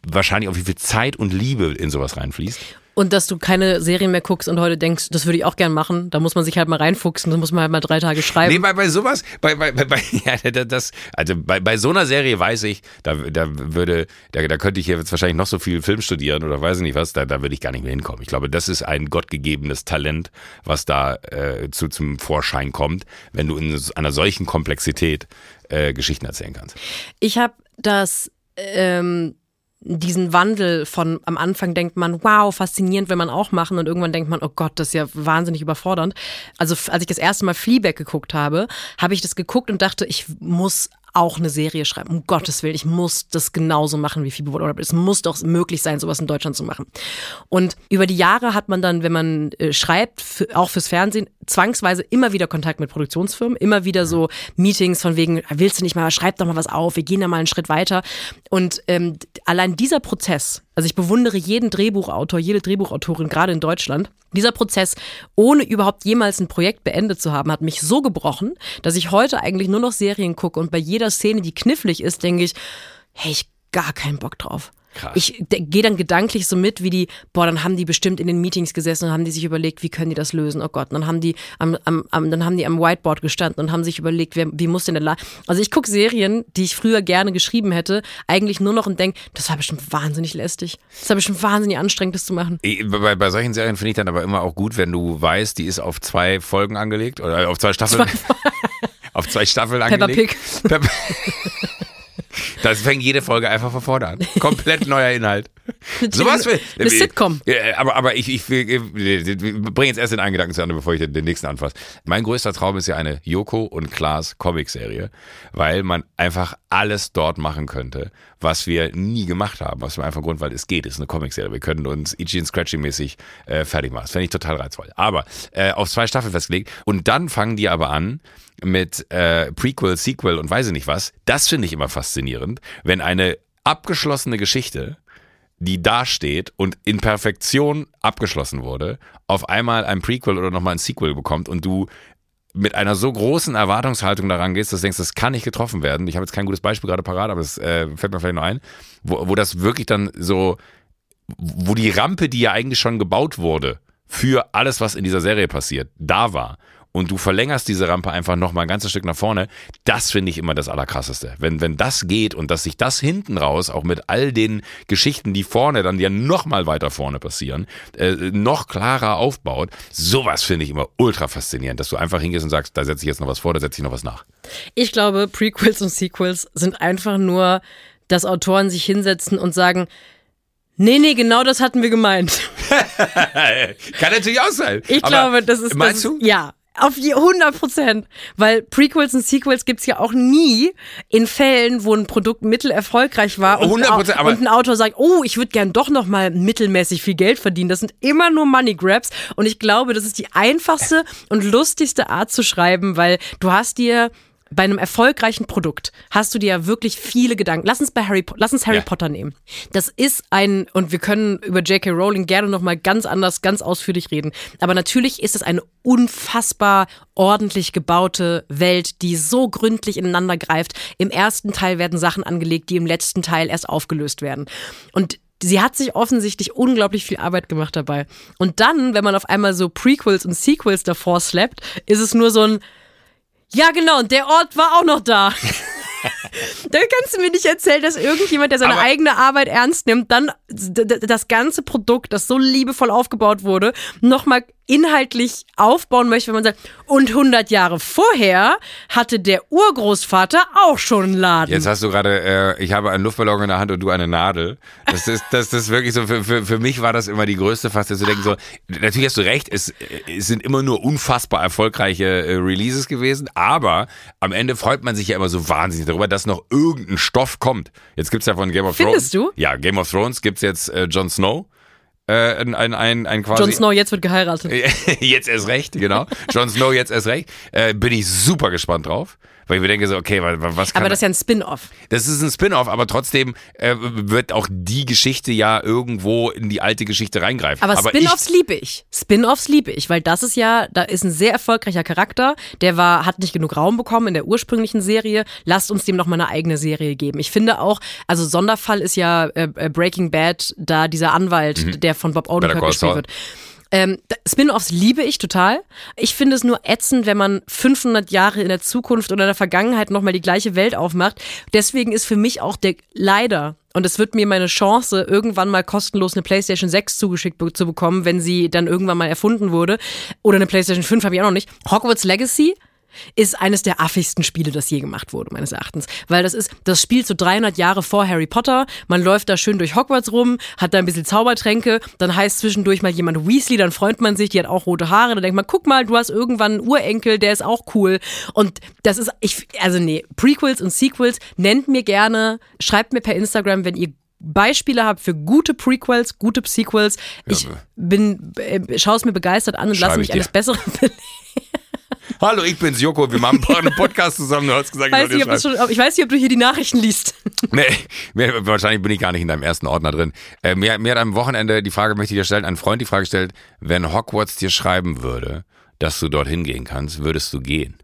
wahrscheinlich auch wie viel Zeit und Liebe in sowas reinfließt. Und dass du keine Serien mehr guckst und heute denkst, das würde ich auch gern machen, da muss man sich halt mal reinfuchsen, da muss man halt mal drei Tage schreiben. Nee, bei, bei sowas, bei, bei, bei, ja, das, also bei, bei so einer Serie weiß ich, da, da würde, da, da könnte ich jetzt wahrscheinlich noch so viel Film studieren oder weiß ich nicht was, da, da würde ich gar nicht mehr hinkommen. Ich glaube, das ist ein gottgegebenes Talent, was da äh, zu, zum Vorschein kommt, wenn du in einer solchen Komplexität äh, Geschichten erzählen kannst. Ich habe das ähm, diesen Wandel von am Anfang denkt man, wow, faszinierend will man auch machen und irgendwann denkt man, oh Gott, das ist ja wahnsinnig überfordernd. Also als ich das erste Mal Fleabag geguckt habe, habe ich das geguckt und dachte, ich muss auch eine Serie schreiben. Um Gottes Willen, ich muss das genauso machen wie Phoebe Waller. Es muss doch möglich sein, sowas in Deutschland zu machen. Und über die Jahre hat man dann, wenn man äh, schreibt, auch fürs Fernsehen, zwangsweise immer wieder Kontakt mit Produktionsfirmen, immer wieder so Meetings von wegen, willst du nicht mal, schreib doch mal was auf, wir gehen da mal einen Schritt weiter. Und ähm, allein dieser Prozess, also ich bewundere jeden Drehbuchautor, jede Drehbuchautorin, gerade in Deutschland. Dieser Prozess, ohne überhaupt jemals ein Projekt beendet zu haben, hat mich so gebrochen, dass ich heute eigentlich nur noch Serien gucke und bei jeder Szene, die knifflig ist, denke ich, hey, ich gar keinen Bock drauf. Krass. Ich gehe dann gedanklich so mit, wie die, boah, dann haben die bestimmt in den Meetings gesessen und haben die sich überlegt, wie können die das lösen? Oh Gott, und dann haben die am, am, am dann haben die am Whiteboard gestanden und haben sich überlegt, wer, wie muss denn der La Also ich gucke Serien, die ich früher gerne geschrieben hätte, eigentlich nur noch und denke, das war bestimmt wahnsinnig lästig. Das war bestimmt wahnsinnig anstrengend, das zu machen. Bei, bei solchen Serien finde ich dann aber immer auch gut, wenn du weißt, die ist auf zwei Folgen angelegt oder auf zwei Staffeln. auf zwei Staffeln Peppa angelegt. Pig. Peppa Das fängt jede Folge einfach von vorne an. Komplett neuer Inhalt. Sowas will. Eine Sitcom. Aber, aber ich, ich, ich bringe jetzt erst den einen Gedanken zu Ende, bevor ich den, nächsten anfasse. Mein größter Traum ist ja eine Joko und Klaas Comicserie, weil man einfach alles dort machen könnte, was wir nie gemacht haben, was wir einfach Grund, weil es geht, es ist eine Comicserie. Wir können uns Itchy und Scratchy mäßig äh, fertig machen. Das fände ich total reizvoll. Aber äh, auf zwei Staffeln festgelegt und dann fangen die aber an mit äh, Prequel, Sequel und weiß ich nicht was. Das finde ich immer faszinierend, wenn eine abgeschlossene Geschichte die dasteht und in Perfektion abgeschlossen wurde, auf einmal ein Prequel oder nochmal ein Sequel bekommt und du mit einer so großen Erwartungshaltung daran gehst, dass du denkst, das kann nicht getroffen werden. Ich habe jetzt kein gutes Beispiel gerade parat, aber es äh, fällt mir vielleicht noch ein, wo, wo das wirklich dann so, wo die Rampe, die ja eigentlich schon gebaut wurde, für alles, was in dieser Serie passiert, da war und du verlängerst diese Rampe einfach noch mal ein ganzes Stück nach vorne, das finde ich immer das Allerkrasseste. Wenn, wenn das geht und dass sich das hinten raus, auch mit all den Geschichten, die vorne dann ja noch mal weiter vorne passieren, äh, noch klarer aufbaut, sowas finde ich immer ultra faszinierend, dass du einfach hingehst und sagst, da setze ich jetzt noch was vor, da setze ich noch was nach. Ich glaube, Prequels und Sequels sind einfach nur, dass Autoren sich hinsetzen und sagen, nee, nee, genau das hatten wir gemeint. Kann natürlich auch sein. Ich Aber glaube, das ist. Meinst das, du? Ja. Auf je 100 Prozent. Weil Prequels und Sequels gibt's ja auch nie in Fällen, wo ein Produkt mittelerfolgreich war und, 100%, ein, und ein Autor sagt, oh, ich würde gern doch noch mal mittelmäßig viel Geld verdienen. Das sind immer nur Money Grabs. Und ich glaube, das ist die einfachste und lustigste Art zu schreiben, weil du hast dir bei einem erfolgreichen Produkt hast du dir ja wirklich viele Gedanken. Lass uns bei Harry, lass uns Harry Ja. Potter nehmen. Das ist ein und wir können über J.K. Rowling gerne noch mal ganz anders, ganz ausführlich reden. Aber natürlich ist es eine unfassbar ordentlich gebaute Welt, die so gründlich ineinander greift. Im ersten Teil werden Sachen angelegt, die im letzten Teil erst aufgelöst werden. Und Sie hat sich offensichtlich unglaublich viel Arbeit gemacht dabei. Und dann, wenn man auf einmal so Prequels und Sequels davor slappt, ist es nur so ein, ja, genau, und der Ort war auch noch da. da kannst du mir nicht erzählen, dass irgendjemand, der seine Aber- eigene Arbeit ernst nimmt, dann das ganze Produkt, das so liebevoll aufgebaut wurde, nochmal inhaltlich aufbauen möchte, wenn man sagt, und 100 Jahre vorher hatte der Urgroßvater auch schon einen Laden. Jetzt hast du gerade, äh, ich habe einen Luftballon in der Hand und du eine Nadel. Das ist, das ist wirklich so, für, für, für mich war das immer die größte Faszination. Zu denken so, natürlich hast du recht, es, es sind immer nur unfassbar erfolgreiche äh, Releases gewesen, aber am Ende freut man sich ja immer so wahnsinnig darüber, dass noch irgendein Stoff kommt. Jetzt gibt's ja von Game of Findest Thrones. du? Ja, Game of Thrones gibt's jetzt äh, Jon Snow. Äh, ein, ein, ein, ein quasi. Jon Snow jetzt wird geheiratet. jetzt erst recht, genau. Jon Snow jetzt erst recht. Äh, bin ich super gespannt drauf. Weil ich mir denke so, okay, wa- wa- was kann Aber das ist ja ein Spin-off. das ist ein Spin-off, aber trotzdem äh, wird auch die Geschichte ja irgendwo in die alte Geschichte reingreifen. Aber, ich, Spin-offs liebe ich. Spin-offs liebe ich, weil das ist ja, da ist ein sehr erfolgreicher Charakter, der war, hat nicht genug Raum bekommen in der ursprünglichen Serie. Lasst uns dem noch mal eine eigene Serie geben. Ich finde auch, also Sonderfall ist ja äh, äh, Breaking Bad, da dieser Anwalt, der von Bob Odenkirk gespielt wird. Ähm, Spin-offs liebe ich total. Ich finde es nur ätzend, wenn man 500 Jahre in der Zukunft oder in der Vergangenheit nochmal die gleiche Welt aufmacht. Deswegen ist für mich auch der leider und es wird mir meine Chance, irgendwann mal kostenlos eine PlayStation 6 zugeschickt be zu bekommen, wenn sie dann irgendwann mal erfunden wurde. Oder eine PlayStation 5 habe ich auch noch nicht. Hogwarts Legacy ist eines der affigsten Spiele, das je gemacht wurde, meines Erachtens. Weil das ist, das spielt so 300 Jahre vor Harry Potter. Man läuft da schön durch Hogwarts rum, hat da ein bisschen Zaubertränke. Dann heißt zwischendurch mal jemand Weasley, dann freut man sich, die hat auch rote Haare. Dann denkt man, guck mal, du hast irgendwann einen Urenkel, der ist auch cool. Und das ist, ich, also nee, Prequels und Sequels, nennt mir gerne, schreibt mir per Instagram, wenn ihr Beispiele habe für gute Prequels, gute Sequels. Ich bin, äh, schaue es mir begeistert an und lasse ich mich eines. Besseren belehren. Hallo, ich bin's Joko. Wir machen einen Podcast zusammen. Du hast gesagt, ich Weiß dir nicht, schon, ich weiß nicht, ob du hier die Nachrichten liest. Nee, wahrscheinlich bin ich gar nicht in deinem ersten Ordner drin. Äh, mir, mir hat am Wochenende die Frage, möchte ich dir stellen, ein Freund die Frage gestellt, wenn Hogwarts dir schreiben würde, dass du dorthin gehen kannst, würdest du gehen?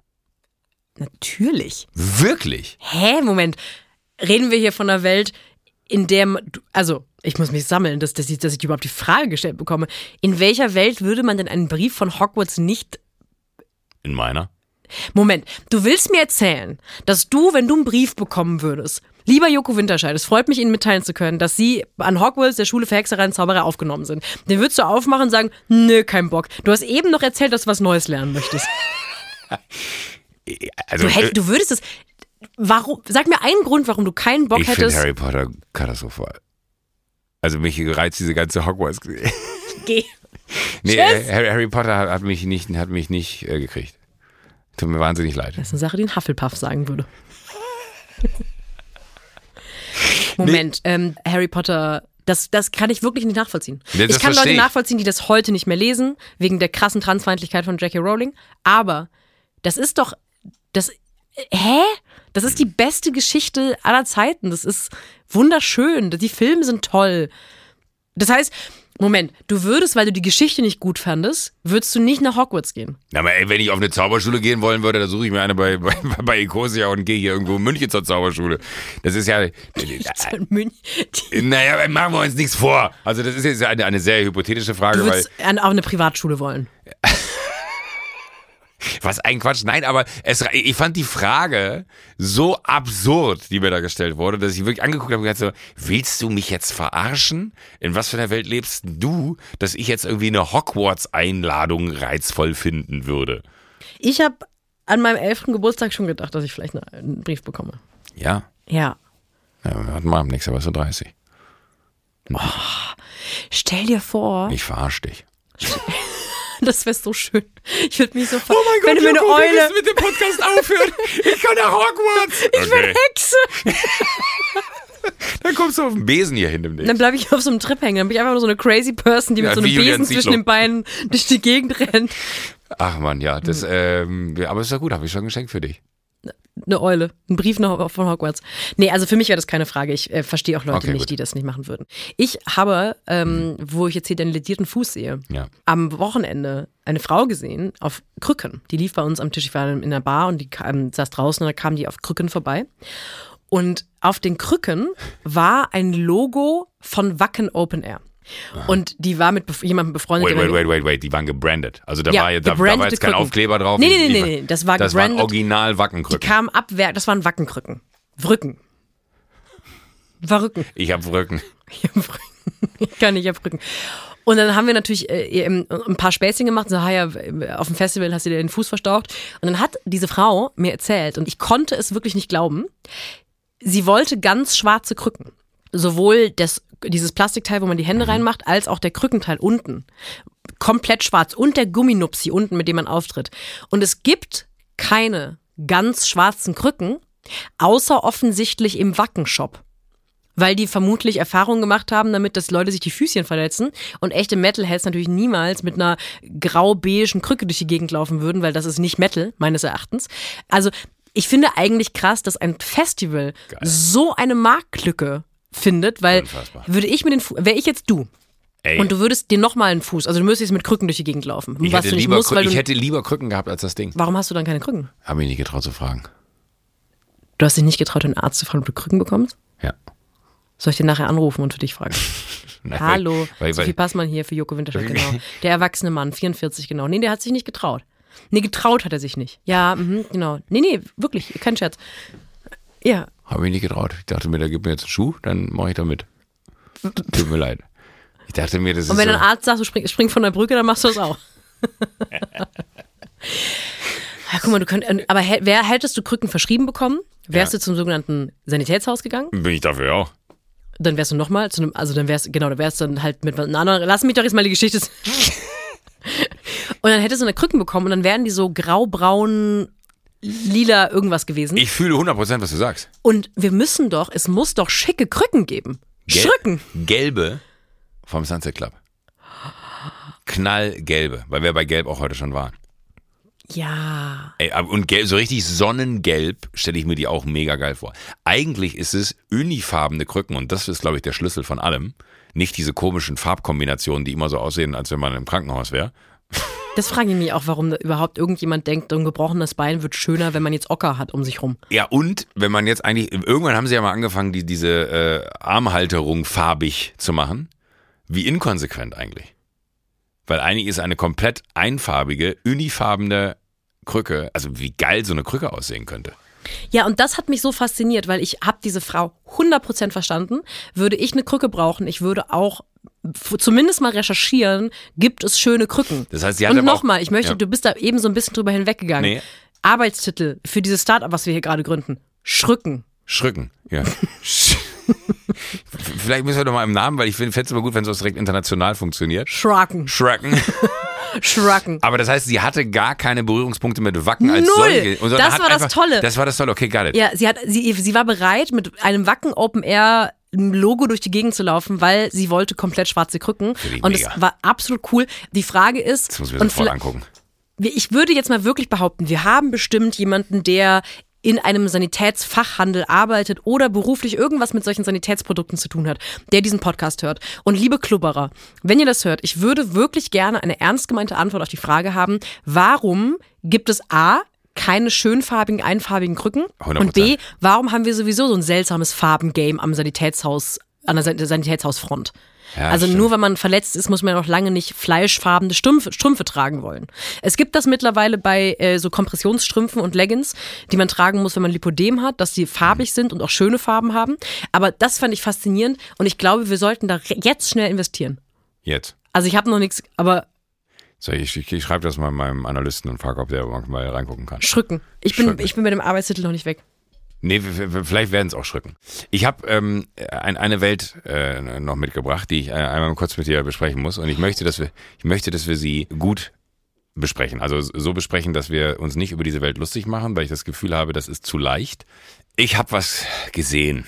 Natürlich. Wirklich? Hä, Moment. Reden wir hier von einer Welt, in der, also ich muss mich sammeln, dass, dass, ich, dass ich überhaupt die Frage gestellt bekomme. In welcher Welt würde man denn einen Brief von Hogwarts nicht In meiner? Moment, du willst mir erzählen, dass du, wenn du einen Brief bekommen würdest, lieber Joko Winterscheid, es freut mich, Ihnen mitteilen zu können, dass Sie an Hogwarts, der Schule für Hexerei und Zauberei, aufgenommen sind. Den würdest du aufmachen und sagen, nö, kein Bock. Du hast eben noch erzählt, dass du was Neues lernen möchtest. Also, Du, hätt, du würdest es. Warum? Sag mir einen Grund, warum du keinen Bock ich finde hättest. Harry Potter katastrophal. Also mich reizt diese ganze Hogwarts. Geh. Nee, Tschüss. äh, Harry, Harry Potter hat, hat mich nicht, hat mich nicht äh, gekriegt. Tut mir wahnsinnig leid. Das ist eine Sache, die ein Hufflepuff sagen würde. Moment, ähm, Harry Potter, das, das kann ich wirklich nicht nachvollziehen. Nee, das ich kann Leute ich. nachvollziehen, die das heute nicht mehr lesen, wegen der krassen Transfeindlichkeit von Jackie Rowling. Aber das ist doch, das, hä? Das ist die beste Geschichte aller Zeiten. Das ist wunderschön. Die Filme sind toll. Das heißt, Moment, du würdest, weil du die Geschichte nicht gut fandest, würdest du nicht nach Hogwarts gehen. Na, aber ey, wenn ich auf eine Zauberschule gehen wollen würde, dann suche ich mir eine bei, bei, bei Ecosia und gehe hier irgendwo in München zur Zauberschule. Das ist ja. München. Die- Naja, machen wir uns nichts vor. Also, das ist jetzt eine, eine sehr hypothetische Frage, Du weil. würdest an, auf eine Privatschule wollen. Was ein Quatsch. Nein, aber es, ich fand die Frage so absurd, die mir da gestellt wurde, dass ich wirklich angeguckt habe und gesagt so, willst du mich jetzt verarschen? In was für einer Welt lebst du, dass ich jetzt irgendwie eine Hogwarts-Einladung reizvoll finden würde? Ich habe an meinem elften Geburtstag schon gedacht, dass ich vielleicht eine- einen Brief bekomme. Ja. Ja. Ja, warte mal, nächstes Jahr bist du 30. Stell dir vor, Ich verarsch dich. das wäre so schön. Ich würde mich so ver wenn du mir eine Eule. mit dem Podcast aufhören. Ich kann nach Hogwarts. Ich bin Hexe. Dann kommst du auf den Besen hier hin demnächst. Dann bleibe ich auf so einem Trip hängen. Dann bin ich einfach nur so eine crazy Person, die mit Ja, so einem Besen zwischen den Beinen durch die Gegend rennt. Ach man, ja, das, Hm. ähm, aber ist ja gut, habe ich schon ein Geschenk für dich. Eine Eule. Ein Brief noch von Hogwarts. Nee, also für mich wäre das keine Frage. Ich äh, verstehe auch Leute Okay, nicht, gut. die das nicht machen würden. Ich habe, ähm, wo ich jetzt hier den ledierten Fuß sehe, Ja. am Wochenende eine Frau gesehen auf Krücken. Die lief bei uns am Tisch. Ich war in der Bar und die kam, saß draußen und da kam die auf Krücken vorbei. Und auf den Krücken war ein Logo von Wacken Open Air. Und die war mit bef jemandem befreundet. Wait, wait, wait, wait, wait, die waren gebrandet. Also da Ja, war, jetzt- da, da war jetzt kein Krücken. Aufkleber drauf. Nee, Die- nee, die nee, war- nee, das war Das waren gebrandet. original Die Wackenkrücken. kam ab, wer- das waren Wackenkrücken. Rücken. War Rücken. Ich hab Rücken. Ich hab Rücken. Ich kann nicht, ich hab Rücken. Und dann haben wir natürlich äh, eben ein paar Späßchen gemacht. So, ja, auf dem Festival hast du dir den Fuß verstaucht. Und dann hat diese Frau mir erzählt, und ich konnte es wirklich nicht glauben, sie wollte ganz schwarze Krücken. Sowohl das, dieses Plastikteil, wo man die Hände reinmacht, als auch der Krückenteil unten. Komplett schwarz. Und der Gumminupsi unten, mit dem man auftritt. Und es gibt keine ganz schwarzen Krücken, außer offensichtlich im Wackenshop weil die vermutlich Erfahrungen gemacht haben, damit dass Leute sich die Füßchen verletzen und echte Metalheads natürlich niemals mit einer grau-beigen Krücke durch die Gegend laufen würden, weil das ist nicht Metal, meines Erachtens. Also ich finde eigentlich krass, dass ein Festival so eine Marktlücke findet, weil Unfassbar. würde ich mir den wäre ich jetzt du Ey, und du würdest dir nochmal einen Fuß, also du müsstest mit Krücken durch die Gegend laufen, ich, was hätte lieber, musst, ich hätte lieber Krücken gehabt als das Ding. warum hast du dann keine Krücken? Hab mich nicht getraut zu fragen. Du hast dich nicht getraut, den Arzt zu fragen, ob du Krücken bekommst? Ja. Soll ich den nachher anrufen und für dich fragen? Nein, Hallo, Weil, Sophie weil, Passmann hier für Joko Winterscheid, genau. Der erwachsene Mann, 44, genau. Nee, der hat sich nicht getraut. Nee, getraut hat er sich nicht. Ja, mhm, genau. Nee, nee, wirklich, kein Scherz. Ja, hab mich nicht getraut. Ich dachte mir, da gibt mir jetzt einen Schuh, dann mache ich da mit. Tut mir leid. Ich dachte mir, das und ist wenn so, ein Arzt sagt, du spring, spring von der Brücke, dann machst du das auch. ja, guck mal, du könntest, aber hä- wer hättest du Krücken verschrieben bekommen? Wärst Ja. du zum sogenannten Sanitätshaus gegangen? bin ich dafür auch. Dann wärst du nochmal zu einem, also dann wärst genau, dann wärst du dann halt mit einer anderen, lass mich doch jetzt mal die Geschichte. und dann hättest du eine Krücken bekommen und dann wären die so graubraun, lila irgendwas gewesen. Ich fühle 100%, was du sagst. Und wir müssen doch, es muss doch schicke Krücken geben. Gel- Schrücken. Gelbe vom Sunset Club. Knallgelbe, weil wir bei Gelb auch heute schon waren. Ja. Ey, und gelb, so richtig sonnengelb stelle ich mir die auch mega geil vor. Eigentlich ist es unifarbene Krücken und das ist, glaube ich, der Schlüssel von allem. Nicht diese komischen Farbkombinationen, die immer so aussehen, als wenn man im Krankenhaus wäre. Das frage ich mich auch, warum überhaupt irgendjemand denkt, ein gebrochenes Bein wird schöner, wenn man jetzt Ocker hat um sich rum. Ja, und wenn man jetzt eigentlich, irgendwann haben sie ja mal angefangen, die, diese äh, Armhalterung farbig zu machen. Wie inkonsequent eigentlich. Weil eigentlich ist eine komplett einfarbige, unifarbene Krücke, also wie geil so eine Krücke aussehen könnte. Ja, und das hat mich so fasziniert, weil ich habe diese Frau 100% verstanden. Würde ich eine Krücke brauchen, ich würde auch zumindest mal recherchieren, gibt es schöne Krücken. Das heißt, sie hat Und nochmal, ich möchte, Ja. du bist da eben so ein bisschen drüber hinweggegangen. Nee. Arbeitstitel für dieses Startup, was wir hier gerade gründen. Schrücken. Schrücken, ja. Vielleicht müssen wir doch mal im Namen, weil ich finde es immer gut, wenn sowas direkt international funktioniert. Schracken. Schrecken. Schracken. Aber das heißt, sie hatte gar keine Berührungspunkte mit Wacken als Null. solche. Das war das einfach, Tolle. Das war das Tolle, okay, got it. Ja, sie hat, sie, sie war bereit, mit einem Wacken Open Air Logo durch die Gegend zu laufen, weil sie wollte komplett schwarze Krücken. Und es mega. war absolut cool. Die Frage ist, Das muss ich mir sofort angucken. ich würde jetzt mal wirklich behaupten, wir haben bestimmt jemanden, der in einem Sanitätsfachhandel arbeitet oder beruflich irgendwas mit solchen Sanitätsprodukten zu tun hat, der diesen Podcast hört. Und liebe Klubberer, wenn ihr das hört, ich würde wirklich gerne eine ernst gemeinte Antwort auf die Frage haben, warum gibt es A, keine schönfarbigen, einfarbigen Krücken 100%. und B, warum haben wir sowieso so ein seltsames Farbengame am Sanitätshaus, an der San- Sanitätshausfront? Ja, also stimmt. nur weil man verletzt ist, muss man noch lange nicht fleischfarbene Strümpfe, Strümpfe tragen wollen. Es gibt das mittlerweile bei äh, so Kompressionsstrümpfen und Leggings, die man tragen muss, wenn man Lipodem hat, dass die farbig sind und auch schöne Farben haben. Aber das fand ich faszinierend und ich glaube, wir sollten da jetzt schnell investieren. Jetzt. Also ich habe noch nichts, aber So, ich, ich, ich schreibe das mal meinem Analysten und frage, ob der mal reingucken kann. Schrücken. Ich bin, Schrücken. ich bin mit dem Arbeitstitel noch nicht weg. Nee, vielleicht werden es auch Schrücken. Ich habe ähm, ein, eine Welt äh, noch mitgebracht, die ich äh, einmal kurz mit dir besprechen muss. Und ich möchte, dass wir, ich möchte, dass wir sie gut besprechen. Also so besprechen, dass wir uns nicht über diese Welt lustig machen, weil ich das Gefühl habe, das ist zu leicht. Ich habe was gesehen,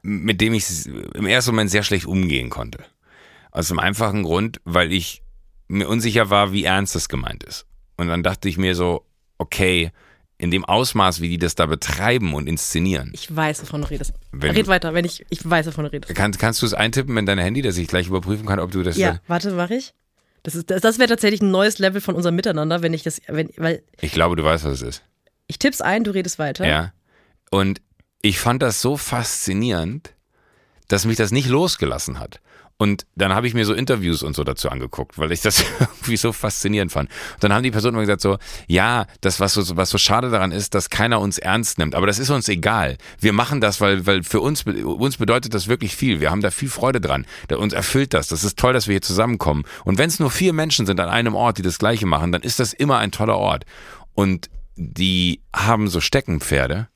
mit dem ich im ersten Moment sehr schlecht umgehen konnte. Aus dem einfachen Grund, weil ich mir unsicher war, wie ernst das gemeint ist. Und dann dachte ich mir so, okay, in dem Ausmaß, wie die das da betreiben und inszenieren. Ich weiß, wovon du redest. Wenn- Red weiter, wenn ich, ich weiß, wovon du redest. Kannst, kannst du es eintippen in dein Handy, dass ich gleich überprüfen kann, ob du das. Ja, warte, mache ich. Das, ist- das, das wäre tatsächlich ein neues Level von unserem Miteinander, wenn ich das, wenn, weil Ich glaube, du weißt, was es ist. ich tipp's ein, du redest weiter. Ja. Und ich fand das so faszinierend, dass mich das nicht losgelassen hat. Und dann habe ich mir so Interviews und so dazu angeguckt, weil ich das irgendwie so faszinierend fand. Und dann haben die Personen immer gesagt so, ja, das was so, was so schade daran ist, dass keiner uns ernst nimmt. Aber das ist uns egal. Wir machen das, weil, weil für uns, uns bedeutet das wirklich viel. Wir haben da viel Freude dran. Uns erfüllt das. Das ist toll, dass wir hier zusammenkommen. Und wenn es nur vier Menschen sind an einem Ort, die das Gleiche machen, dann ist das immer ein toller Ort. Und die haben so Steckenpferde.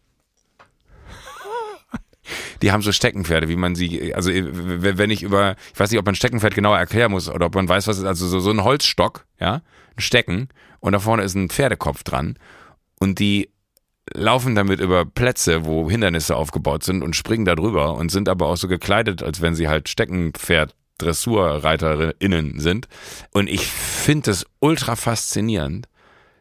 Die haben so Steckenpferde, wie man sie, also äh, wenn ich über, ich weiß nicht, ob man Steckenpferd genauer erklären muss oder ob man weiß, was ist, also so, so ein Holzstock, ja, ein Stecken und da vorne ist ein Pferdekopf dran und die laufen damit über Plätze, wo Hindernisse aufgebaut sind und springen da drüber und sind aber auch so gekleidet, als wenn sie halt Steckenpferd DressurreiterInnen sind. Und ich finde es ultra faszinierend,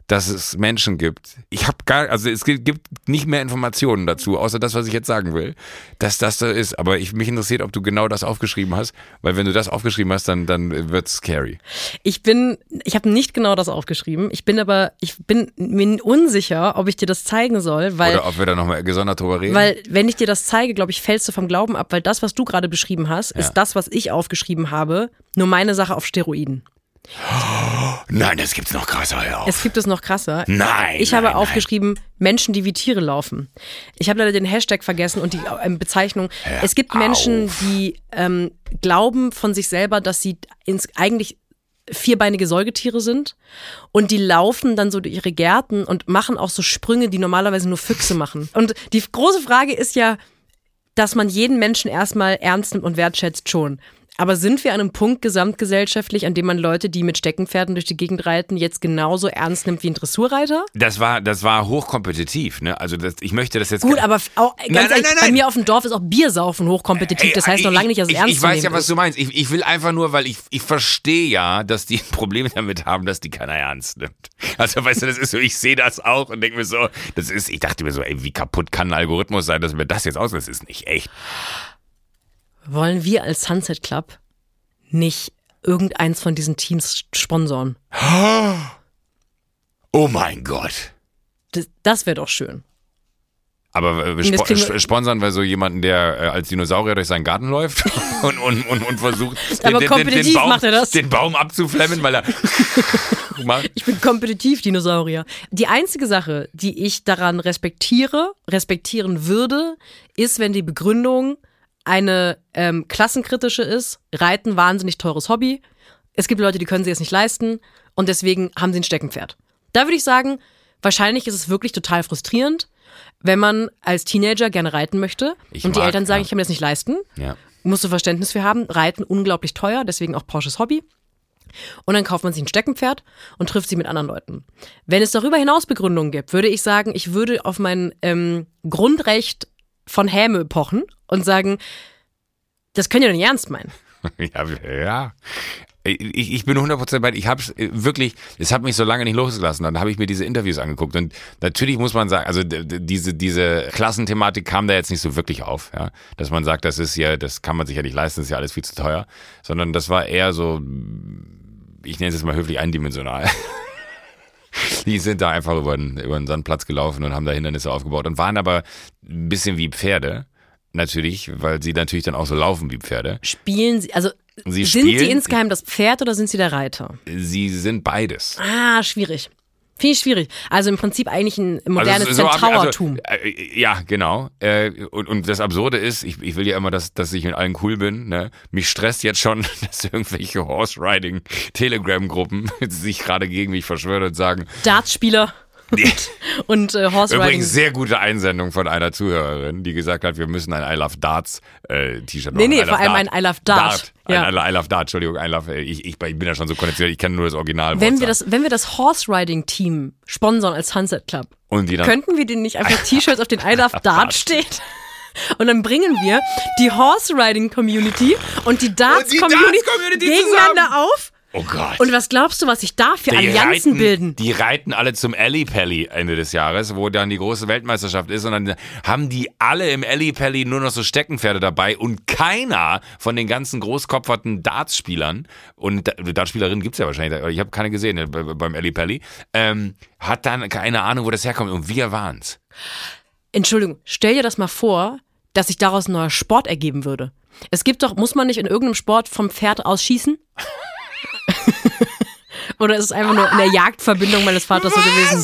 dass es Menschen gibt. Ich habe gar, also es gibt nicht mehr Informationen dazu, außer das, was ich jetzt sagen will, dass das so ist. Aber ich, mich interessiert, ob du genau das aufgeschrieben hast, weil wenn du das aufgeschrieben hast, dann, dann wird's scary. Ich bin, ich habe nicht genau das aufgeschrieben. Ich bin aber, ich bin mir unsicher, ob ich dir das zeigen soll, weil, Oder ob wir da nochmal gesondert drüber reden. weil wenn ich dir das zeige, glaube ich, fällst du vom Glauben ab, weil das, was du gerade beschrieben hast, Ja. ist das, was ich aufgeschrieben habe, nur meine Sache auf Steroiden. Nein, das gibt's noch krasser, hör auf. Es gibt es noch krasser. Nein, Ich habe nein. aufgeschrieben, Menschen, die wie Tiere laufen. Ich habe leider den Hashtag vergessen und die ähm, Bezeichnung. es gibt Menschen, auf. die ähm, glauben von sich selber, dass sie ins, eigentlich vierbeinige Säugetiere sind und die laufen dann so durch ihre Gärten und machen auch so Sprünge, die normalerweise nur Füchse machen. Und die große Frage ist ja, dass man jeden Menschen erstmal ernst nimmt und wertschätzt schon. Aber sind wir an einem Punkt gesamtgesellschaftlich, an dem man Leute, die mit Steckenpferden durch die Gegend reiten, jetzt genauso ernst nimmt wie ein Dressurreiter? Das war, das war hochkompetitiv, ne? Also das, ich möchte das jetzt. Gut, aber auch, ganz Nein, nein, ehrlich, nein, bei mir auf dem Dorf ist auch Biersaufen hochkompetitiv. Das heißt noch lange nicht, dass es ich, ernst Ich weiß ja, was ist. du meinst. Ich, ich will einfach nur, weil ich, ich verstehe ja, dass die Probleme damit haben, dass die keiner ernst nimmt. Also weißt du, das ist so, ich sehe das auch und denke mir so, das ist, ich dachte mir so, ey, wie kaputt kann ein Algorithmus sein, dass mir das jetzt aus, das ist nicht echt. Wollen wir als Sunset Club nicht irgendeins von diesen Teams sponsoren? Oh mein Gott. Das, das wäre doch schön. Aber sp- sponsern wir so jemanden, der äh, als Dinosaurier durch seinen Garten läuft und, und, und, und versucht, Aber kompetitiv Baum, macht er das. den Baum abzuflemmen, weil er. Ich bin kompetitiv Dinosaurier. Die einzige Sache, die ich daran respektiere, respektieren würde, ist, wenn die Begründung eine ähm, klassenkritische ist. Reiten, wahnsinnig teures Hobby. Es gibt Leute, die können sich es nicht leisten und deswegen haben sie ein Steckenpferd. Da würde ich sagen, wahrscheinlich ist es wirklich total frustrierend, wenn man als Teenager gerne reiten möchte Ich und die mag, Eltern sagen, ja. ich kann mir das nicht leisten. Ja. Musst du Verständnis für haben. Reiten unglaublich teuer, deswegen auch Porsches Hobby. Und dann kauft man sich ein Steckenpferd und trifft sich mit anderen Leuten. Wenn es darüber hinaus Begründungen gibt, würde ich sagen, ich würde auf mein ähm, Grundrecht von Häme pochen und sagen, das könnt ihr doch nicht ernst meinen. Ja, ja. Ich, ich bin 100% bei. Ich habe wirklich, es hat mich so lange nicht losgelassen. Dann habe ich mir diese Interviews angeguckt und natürlich muss man sagen, also diese diese Klassenthematik kam da jetzt nicht so wirklich auf, ja, dass man sagt, das ist ja, das kann man sich ja nicht leisten, das ist ja alles viel zu teuer, sondern das war eher so, ich nenne es jetzt mal höflich eindimensional. Die sind da einfach über den, über den Sandplatz gelaufen und haben da Hindernisse aufgebaut und waren aber ein bisschen wie Pferde. Natürlich, weil sie natürlich dann auch so laufen wie Pferde. Spielen sie, also Sie sind spielen- sie insgeheim das Pferd oder sind sie der Reiter? Sie sind beides. Ah, schwierig. Finde ich schwierig. Also im Prinzip eigentlich ein modernes Also so Zentaurertum. Also, ja, genau. Äh, und, und das Absurde ist, ich, ich will ja immer, dass, dass ich mit allen cool bin. Ne? Mich stresst jetzt schon, dass irgendwelche Horse-Riding-Telegram-Gruppen sich gerade gegen mich verschwören und sagen, Dartspieler und äh, Horse Riding. Übrigens sehr gute Einsendung von einer Zuhörerin, die gesagt hat, wir müssen ein I Love Darts äh, T-Shirt Nee, machen. nee, I vor allem ein I Love Dart. Ja. Ein I Love Dart, Entschuldigung, I Love, äh, ich, ich, ich bin ja schon so konditioniert, ich kenne nur das Original. Wenn wir das, wenn wir das Horse Riding Team sponsern als Sunset Club, und die dann, könnten wir denen nicht einfach T-Shirts auf den I Love Dart steht? Und dann bringen wir die Horse Riding Community und die Darts die Community Darts-Community gegeneinander auf. Oh Gott. Und was glaubst du, was sich da für Die Allianzen reiten, bilden? Die reiten alle zum Ellipelli Ende des Jahres, wo dann die große Weltmeisterschaft ist. Und dann haben die alle im Ellipelli nur noch so Steckenpferde dabei. Und keiner von den ganzen großkopferten Dartspielern, und Da- Dartspielerinnen gibt's ja wahrscheinlich, ich habe keine gesehen äh, be- beim Ellipelli, ähm, hat dann keine Ahnung, wo das herkommt. Und wir waren's. Entschuldigung, stell dir das mal vor, dass sich daraus ein neuer Sport ergeben würde. Es gibt doch, muss man nicht in irgendeinem Sport vom Pferd aus schießen? Oder ist es einfach nur in der Jagdverbindung meines Vaters so gewesen?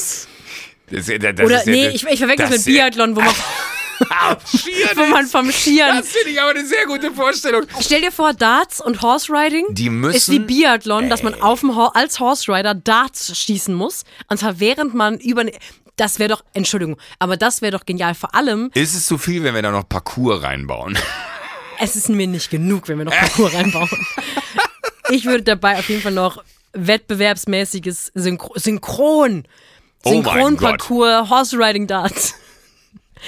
Das, das, das Oder ist ja- nee, ich, ich verwechsel das mit Biathlon, wo man, wo man vom Skiern. Das finde ich aber eine sehr gute Vorstellung. Stell dir vor, Darts und Horse Riding Die müssen- ist wie Biathlon, dass man auf dem Ho als Horse Rider Darts schießen muss. Und zwar während man über. Das wäre doch, Entschuldigung, aber das wäre doch genial. Vor allem, Ist es zu viel, wenn wir da noch Parcours reinbauen? es ist mir nicht genug, wenn wir noch Parcours reinbauen. Ich würde dabei auf jeden Fall noch wettbewerbsmäßiges Synchro Synchron. Oh Synchronparcours, Horse Riding Darts.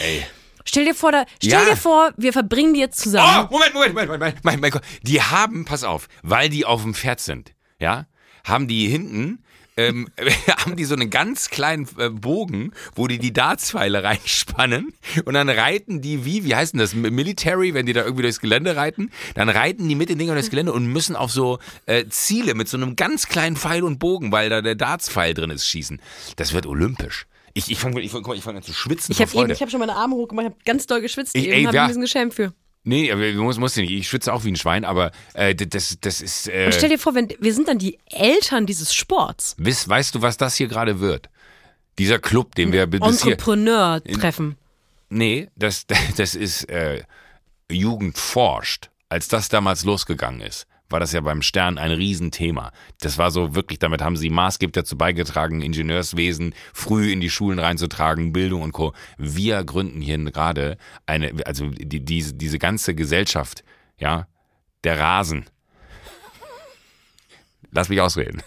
Ey. Stell dir vor, da, stell Ja. dir vor, wir verbringen die jetzt zusammen. Oh, Moment, Moment, Moment, Moment, mein Gott. Die haben, pass auf, weil die auf dem Pferd sind, ja, haben die hinten, ähm, haben die so einen ganz kleinen äh, Bogen, wo die die Dartspfeile reinspannen und dann reiten die wie, wie heißt denn das, Military, wenn die da irgendwie durchs Gelände reiten, dann reiten die mit den Dingern durchs Gelände und müssen auf so äh, Ziele mit so einem ganz kleinen Pfeil und Bogen, weil da der Dartspfeil drin ist, schießen. Das wird olympisch. Ich, ich fange ich fang, ich fang an zu schwitzen Ich habe habe schon meine Arme hochgemacht, ich habe ganz doll geschwitzt. Ich- eben ey, ich ja. ein bisschen geschämt für. Nee, aber muss, muss nicht. Ich schwitze auch wie ein Schwein, aber äh, das, das ist. Äh, stell dir vor, wenn, wir sind dann die Eltern dieses Sports. Wiss, weißt du, was das hier gerade wird? Dieser Club, den wir bis hier. Entrepreneur-Treffen. Nee, das, das ist äh, Jugend forscht. Als das damals losgegangen ist, war das ja beim Stern ein Riesenthema. Das war so wirklich, damit haben sie maßgeblich dazu beigetragen, Ingenieurswesen früh in die Schulen reinzutragen, Bildung und Co. Wir gründen hier gerade eine, also die, diese, diese ganze Gesellschaft, ja, Der Rasen. Lass mich ausreden.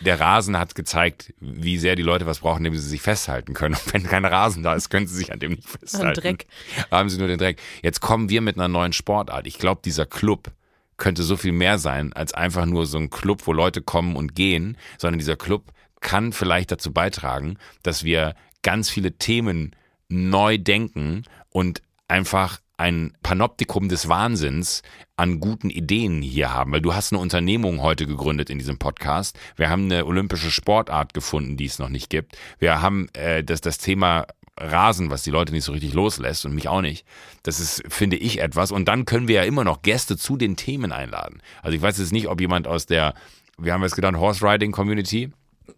Der Rasen hat gezeigt, wie sehr die Leute was brauchen, indem sie sich festhalten können. Und wenn kein Rasen da ist, können sie sich an dem nicht festhalten. Dreck. Haben sie nur den Dreck. Jetzt kommen wir mit einer neuen Sportart. Ich glaube, dieser Club könnte so viel mehr sein als einfach nur so ein Club, wo Leute kommen und gehen, sondern dieser Club kann vielleicht dazu beitragen, dass wir ganz viele Themen neu denken und einfach ein Panoptikum des Wahnsinns an guten Ideen hier haben, weil du hast eine Unternehmung heute gegründet in diesem Podcast. Wir haben eine olympische Sportart gefunden, die es noch nicht gibt. Wir haben äh, das, das Thema Rasen, was die Leute nicht so richtig loslässt und mich auch nicht. Das ist, finde ich, etwas. Und dann können wir ja immer noch Gäste zu den Themen einladen. Also ich weiß jetzt nicht, ob jemand aus der, wir haben jetzt gedacht, Horse Riding Community,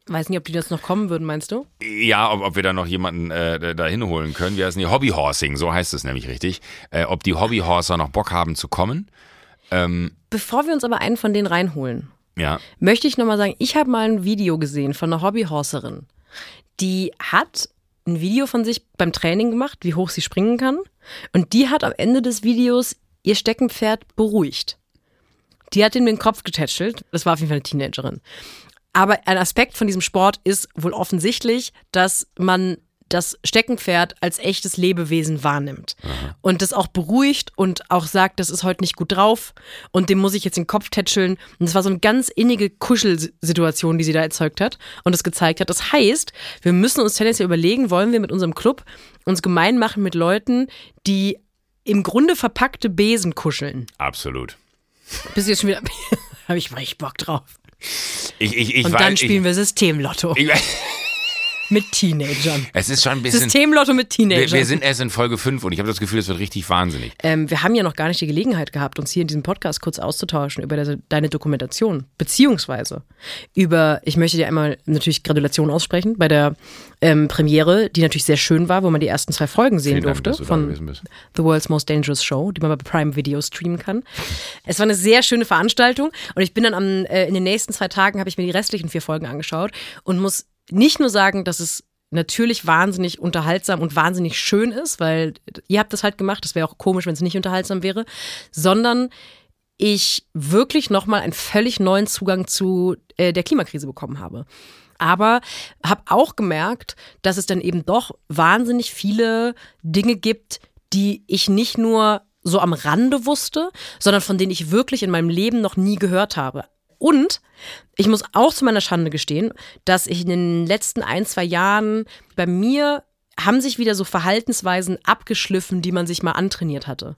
Weiß nicht, ob die das noch kommen würden, meinst du? Ja, ob, ob wir da noch jemanden äh, da hinholen können. Wir heißen die Hobbyhorsing, so heißt es nämlich richtig. Äh, ob die Hobbyhorser noch Bock haben zu kommen. Ähm, Bevor wir uns aber einen von denen reinholen, ja. möchte ich nochmal sagen, ich habe mal ein Video gesehen von einer Hobbyhorserin. Die hat ein Video von sich beim Training gemacht, wie hoch sie springen kann. Und die hat am Ende des Videos ihr Steckenpferd beruhigt. Die hat ihm den Kopf getätschelt. Das war auf jeden Fall eine Teenagerin. Aber ein Aspekt von diesem Sport ist wohl offensichtlich, dass man das Steckenpferd als echtes Lebewesen wahrnimmt und das auch beruhigt und auch sagt, das ist heute nicht gut drauf und dem muss ich jetzt den Kopf tätscheln. Und es war so eine ganz innige Kuschelsituation, die sie da erzeugt hat und es gezeigt hat. Das heißt, wir müssen uns tendenziell überlegen, wollen wir mit unserem Club uns gemein machen mit Leuten, die im Grunde verpackte Besen kuscheln. Absolut. Bis jetzt schon wieder, habe ich richtig Bock drauf. Ich, ich, ich Und weiß, dann spielen wir Systemlotto ich, mit Teenagern. Es ist schon ein bisschen. Systemlotto mit Teenagern. Wir, wir sind erst in Folge 5 und ich habe das Gefühl, es wird richtig wahnsinnig. Ähm, wir haben ja noch gar nicht die Gelegenheit gehabt, uns hier in diesem Podcast kurz auszutauschen über de deine Dokumentation, beziehungsweise über, ich möchte dir einmal natürlich Gratulation aussprechen bei der ähm, Premiere, die natürlich sehr schön war, wo man die ersten zwei Folgen sehen Vielen Dank, durfte dass du da von. The World's Most Dangerous Show, die man bei Prime Video streamen kann. Es war eine sehr schöne Veranstaltung und ich bin dann am, äh, in den nächsten zwei Tagen habe ich mir die restlichen vier Folgen angeschaut und muss nicht nur sagen, dass es natürlich wahnsinnig unterhaltsam und wahnsinnig schön ist, weil ihr habt das halt gemacht, das wäre auch komisch, wenn es nicht unterhaltsam wäre, sondern ich wirklich nochmal einen völlig neuen Zugang zu äh, der Klimakrise bekommen habe. Aber habe auch gemerkt, dass es dann eben doch wahnsinnig viele Dinge gibt, die ich nicht nur so am Rande wusste, sondern von denen ich wirklich in meinem Leben noch nie gehört habe. Und ich muss auch zu meiner Schande gestehen, dass ich in den letzten ein, zwei Jahren bei mir haben sich wieder so Verhaltensweisen abgeschliffen, die man sich mal antrainiert hatte.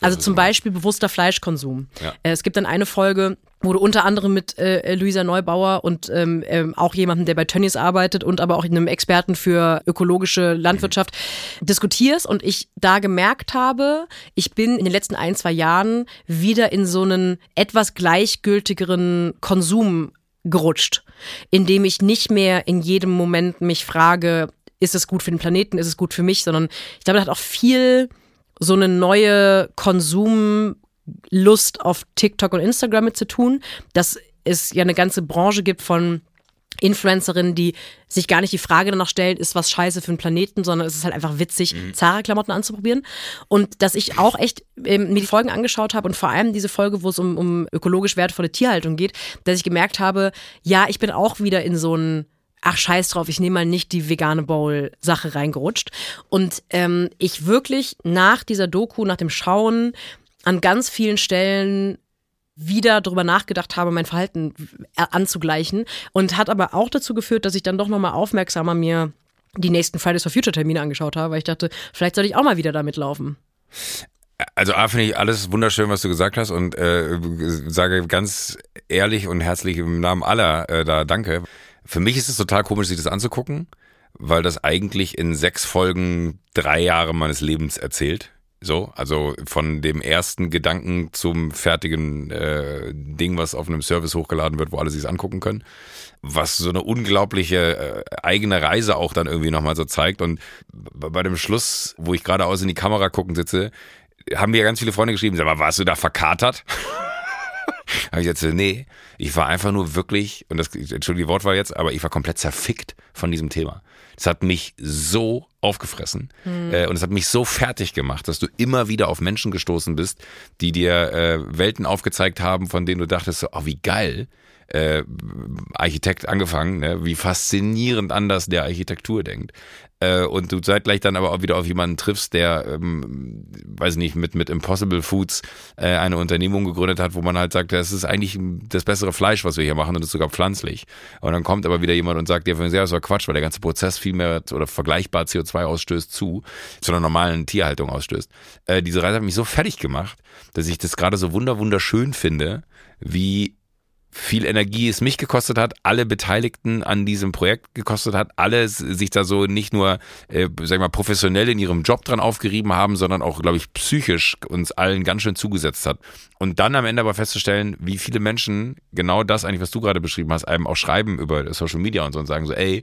also zum Beispiel bewusster Fleischkonsum. Ja. Äh, Es gibt dann eine Folge, du unter anderem mit äh, Luisa Neubauer und ähm, ähm, auch jemandem, der bei Tönnies arbeitet und aber auch einem Experten für ökologische Landwirtschaft diskutierst. Und ich da gemerkt habe, ich bin in den letzten ein, zwei Jahren wieder in so einen etwas gleichgültigeren Konsum gerutscht, indem ich nicht mehr in jedem Moment mich frage, ist es gut für den Planeten, ist es gut für mich, sondern ich glaube, das hat auch viel so eine neue Konsumlust auf TikTok und Instagram mit zu tun, dass es ja eine ganze Branche gibt von Influencerinnen, die sich gar nicht die Frage danach stellen, ist was scheiße für den Planeten, sondern es ist halt einfach witzig, Zara-Klamotten anzuprobieren. Und dass ich auch echt ähm, mir die Folgen angeschaut habe und vor allem diese Folge, wo es um, um ökologisch wertvolle Tierhaltung geht, dass ich gemerkt habe, ja, ich bin auch wieder in so ein ach scheiß drauf, ich nehme mal nicht die vegane Bowl-Sache reingerutscht. Und ähm, ich wirklich nach dieser Doku, nach dem Schauen an ganz vielen Stellen wieder drüber nachgedacht habe, mein Verhalten anzugleichen und hat aber auch dazu geführt, dass ich dann doch nochmal aufmerksamer mir die nächsten Fridays for Future Termine angeschaut habe, weil ich dachte, vielleicht sollte ich auch mal wieder damit laufen. Also A finde ich alles wunderschön, was du gesagt hast und äh, sage ganz ehrlich und herzlich im Namen aller äh, da Danke. Für mich ist es total komisch, sich das anzugucken, weil das eigentlich in sechs Folgen drei Jahre meines Lebens erzählt. So, also von dem ersten Gedanken zum fertigen äh, Ding, was auf einem Service hochgeladen wird, wo alle sich angucken können. Was so eine unglaubliche äh, eigene Reise auch dann irgendwie nochmal so zeigt. Und bei dem Schluss, wo ich geradeaus in die Kamera gucken sitze, haben mir ganz viele Freunde geschrieben, sag mal, warst du da verkatert? Habe ich jetzt, nee, ich war einfach nur wirklich, und das, entschuldige die Wortwahl jetzt, aber ich war komplett zerfickt von diesem Thema. Es hat mich so aufgefressen. Äh, und es hat mich so fertig gemacht, dass du immer wieder auf Menschen gestoßen bist, die dir äh, Welten aufgezeigt haben, von denen du dachtest, so, oh, wie geil. Äh, Architekt angefangen, ne? wie faszinierend anders der Architektur denkt. Äh, und du zeitgleich dann aber auch wieder auf jemanden triffst, der, ähm, weiß nicht, mit, mit Impossible Foods äh, eine Unternehmung gegründet hat, wo man halt sagt, das ist eigentlich das bessere Fleisch, was wir hier machen und das ist sogar pflanzlich. Und dann kommt aber wieder jemand und sagt, ja, das war Quatsch, weil der ganze Prozess viel mehr oder vergleichbar CO2 ausstößt zu, zu einer normalen Tierhaltung ausstößt. Äh, diese Reise hat mich so fertig gemacht, dass ich das gerade so wunder wunderschön finde, wie viel Energie es mich gekostet hat, alle Beteiligten an diesem Projekt gekostet hat, alle sich da so nicht nur, äh, sag ich mal, professionell in ihrem Job dran aufgerieben haben, sondern auch, glaube ich, psychisch uns allen ganz schön zugesetzt hat. Und dann am Ende aber festzustellen, wie viele Menschen genau das eigentlich, was du gerade beschrieben hast, einem auch schreiben über Social Media und so und sagen so, ey,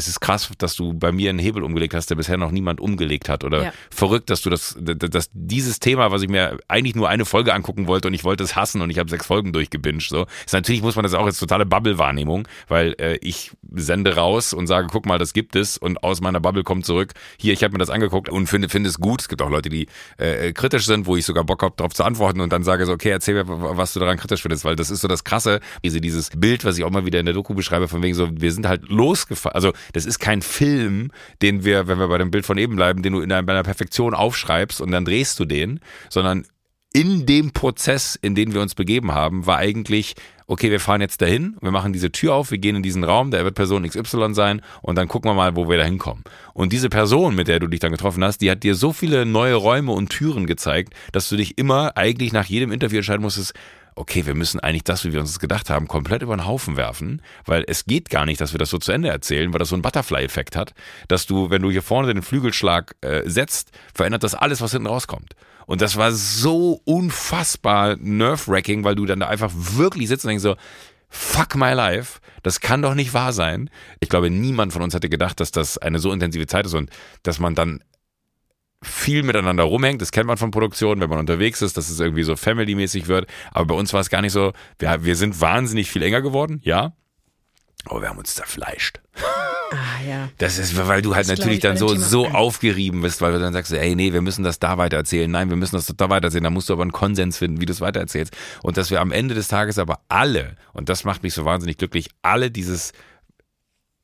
es ist krass, dass du bei mir einen Hebel umgelegt hast, der bisher noch niemand umgelegt hat. Oder Ja. verrückt, dass du das, dass dieses Thema, was ich mir eigentlich nur eine Folge angucken wollte und ich wollte es hassen und ich habe sechs Folgen durchgebinged. So. Ist natürlich muss man das auch als totale Bubble-Wahrnehmung, weil äh, ich sende raus und sage, guck mal, das gibt es und aus meiner Bubble kommt zurück. Hier, ich habe mir das angeguckt und finde, finde es gut. Es gibt auch Leute, die äh, kritisch sind, wo ich sogar Bock habe, darauf zu antworten und dann sage so, okay, erzähl mir, was du daran kritisch findest, weil das ist so das Krasse, diese, dieses Bild, was ich auch mal wieder in der Doku beschreibe, von wegen so, wir sind halt losgefahren. Also das ist kein Film, den wir, wenn wir bei dem Bild von eben bleiben, den du in einer, bei einer Perfektion aufschreibst und dann drehst du den, sondern in dem Prozess, in den wir uns begeben haben, war eigentlich, okay, wir fahren jetzt dahin, wir machen diese Tür auf, wir gehen in diesen Raum, der wird Person XY sein und dann gucken wir mal, wo wir da hinkommen. Und diese Person, mit der du dich dann getroffen hast, die hat dir so viele neue Räume und Türen gezeigt, dass du dich immer eigentlich nach jedem Interview entscheiden musstest, okay, wir müssen eigentlich das, wie wir uns das gedacht haben, komplett über den Haufen werfen, weil es geht gar nicht, dass wir das so zu Ende erzählen, weil das so einen Butterfly-Effekt hat, dass du, wenn du hier vorne den Flügelschlag äh, setzt, verändert das alles, was hinten rauskommt. Und das war so unfassbar nerve-wracking, weil du dann da einfach wirklich sitzt und denkst so, fuck my life, das kann doch nicht wahr sein. Ich glaube, niemand von uns hätte gedacht, dass das eine so intensive Zeit ist und dass man dann viel miteinander rumhängt. Das kennt man von Produktionen, wenn man unterwegs ist, dass es irgendwie so family-mäßig wird. Aber bei uns war es gar nicht so. Wir, wir sind wahnsinnig viel enger geworden, ja. Aber wir haben uns zerfleischt. Ah, ja. Das ist, weil du halt Das natürlich dann so, so aufgerieben bist, weil du dann sagst, ey, nee, wir müssen das da weitererzählen. Nein, wir müssen das da weitererzählen. Da musst du aber einen Konsens finden, wie du es weitererzählst. Und dass wir am Ende des Tages aber alle, und das macht mich so wahnsinnig glücklich, alle dieses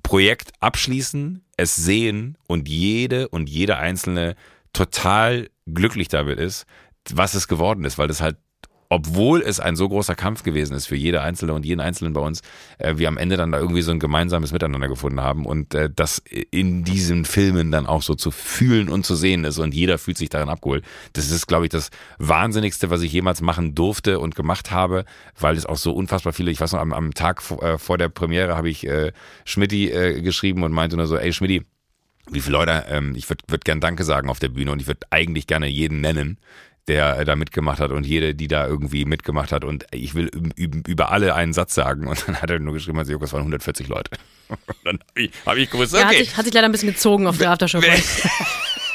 Projekt abschließen, es sehen und jede und jeder Einzelne total glücklich damit ist, was es geworden ist, weil das halt, obwohl es ein so großer Kampf gewesen ist für jede Einzelne und jeden Einzelnen bei uns, äh, wir am Ende dann da irgendwie so ein gemeinsames Miteinander gefunden haben und äh, das in diesen Filmen dann auch so zu fühlen und zu sehen ist und jeder fühlt sich darin abgeholt. Das ist, glaube ich, das Wahnsinnigste, was ich jemals machen durfte und gemacht habe, weil es auch so unfassbar viele, ich weiß noch, am, am Tag vor, äh, vor der Premiere habe ich äh, Schmidti äh, geschrieben und meinte nur so, ey Schmidti, wie viele Leute, ähm, ich würde würd gern Danke sagen auf der Bühne und ich würde eigentlich gerne jeden nennen, der äh, da mitgemacht hat und jede, die da irgendwie mitgemacht hat und ich will üb- üb- über alle einen Satz sagen und dann hat er nur geschrieben, also das waren 140 Leute. Und dann habe ich, hab ich gewusst, Ja, hat, okay, sich, hat sich leider ein bisschen gezogen auf der Aftershow.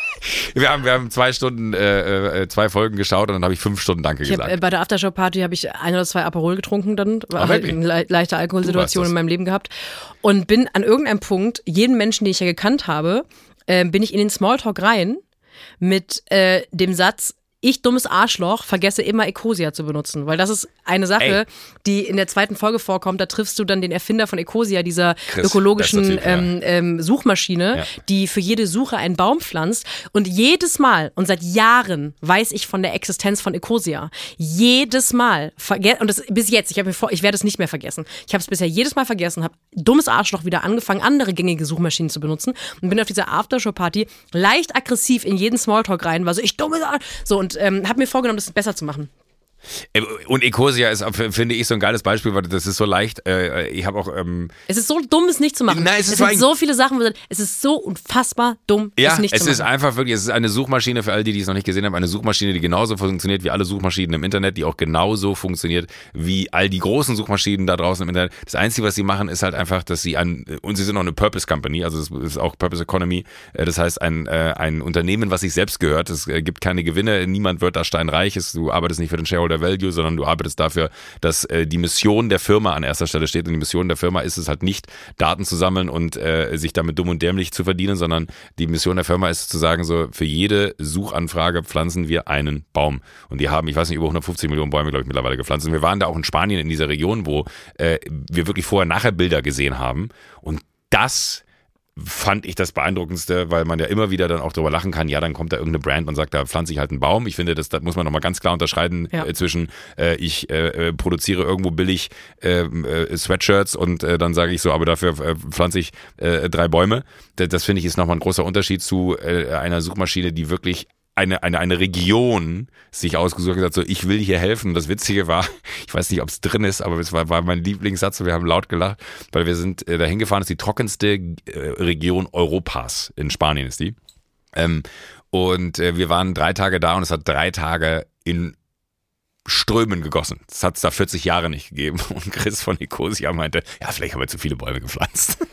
wir haben, wir haben zwei Stunden, äh, äh, zwei Folgen geschaut und dann habe ich fünf Stunden Danke Ich hab, gesagt. äh, bei der Aftershow-Party habe ich ein oder zwei Aperol getrunken, dann war halt eine le leichte Alkoholsituation in meinem Leben gehabt und bin an irgendeinem Punkt jeden Menschen, den ich ja gekannt habe, äh, bin ich in den Smalltalk rein mit äh, dem Satz ich dummes Arschloch vergesse immer Ecosia zu benutzen, weil das ist eine Sache, Ey. die in der zweiten Folge vorkommt. Da triffst du dann den Erfinder von Ecosia, dieser Chris, ökologischen Typ, ja. ähm, ähm, Suchmaschine, Ja. die für jede Suche einen Baum pflanzt. Und jedes Mal und seit Jahren weiß ich von der Existenz von Ecosia. Jedes Mal. Und das bis jetzt, ich, hab mir vor, ich werde es nicht mehr vergessen. Ich habe es bisher jedes Mal vergessen, habe dummes Arschloch wieder angefangen, andere gängige Suchmaschinen zu benutzen und bin auf dieser Aftershow-Party leicht aggressiv in jeden Smalltalk rein, war so, ich dummes Arsch. So, und ähm, habe mir vorgenommen, das besser zu machen. Äh, Und Ecosia ist, f- finde ich, so ein geiles Beispiel, weil das ist so leicht. Äh, ich habe auch, ähm, Es ist so dumm, es nicht zu machen. Nein, es ist es sind so viele Sachen, es ist so unfassbar dumm, Ja, es nicht es zu machen. ist einfach wirklich, es ist eine Suchmaschine für alle, die die es noch nicht gesehen haben, eine Suchmaschine, die genauso funktioniert wie alle Suchmaschinen im Internet, die auch genauso funktioniert wie all die großen Suchmaschinen da draußen im Internet. Das Einzige, was sie machen, ist halt einfach, dass sie an, und sie sind auch eine Purpose Company, also es ist auch Purpose Economy, Äh, das heißt ein, äh, ein Unternehmen, was sich selbst gehört, es äh, gibt keine Gewinne, niemand wird da steinreich, es- du arbeitest nicht für den Shareholder oder Value, sondern du arbeitest dafür, dass äh, die Mission der Firma an erster Stelle steht. Und die Mission der Firma ist es halt nicht, Daten zu sammeln und äh, sich damit dumm und dämlich zu verdienen, sondern die Mission der Firma ist zu sagen, so für jede Suchanfrage pflanzen wir einen Baum. Und die haben, ich weiß nicht, über 150 Millionen Bäume, glaube ich, mittlerweile gepflanzt. Und wir waren da auch in Spanien in dieser Region, wo äh, wir wirklich vorher-nachher Bilder gesehen haben. Und das fand ich das beeindruckendste, weil man ja immer wieder dann auch drüber lachen kann, ja, dann kommt da irgendeine Brand und sagt, da pflanze ich halt einen Baum. Ich finde, das, das muss man nochmal ganz klar unterscheiden Ja. äh, zwischen äh, ich äh, äh, produziere irgendwo billig äh, äh, Sweatshirts und äh, dann sage ich so, aber dafür äh, pflanze ich äh, drei Bäume. Das, das finde ich ist nochmal ein großer Unterschied zu äh, einer Suchmaschine, die wirklich eine, eine, eine Region sich ausgesucht hat, so ich will hier helfen. Und das Witzige war, ich weiß nicht, ob es drin ist, aber es war, war mein Lieblingssatz und wir haben laut gelacht, weil wir sind äh, dahin gefahren, das ist die trockenste äh, Region Europas. In Spanien ist die. Ähm, und äh, wir waren drei Tage da und es hat drei Tage in Strömen gegossen. Das hat es da 40 Jahre nicht gegeben. Und Chris von Nicosia meinte, ja, vielleicht haben wir zu viele Bäume gepflanzt.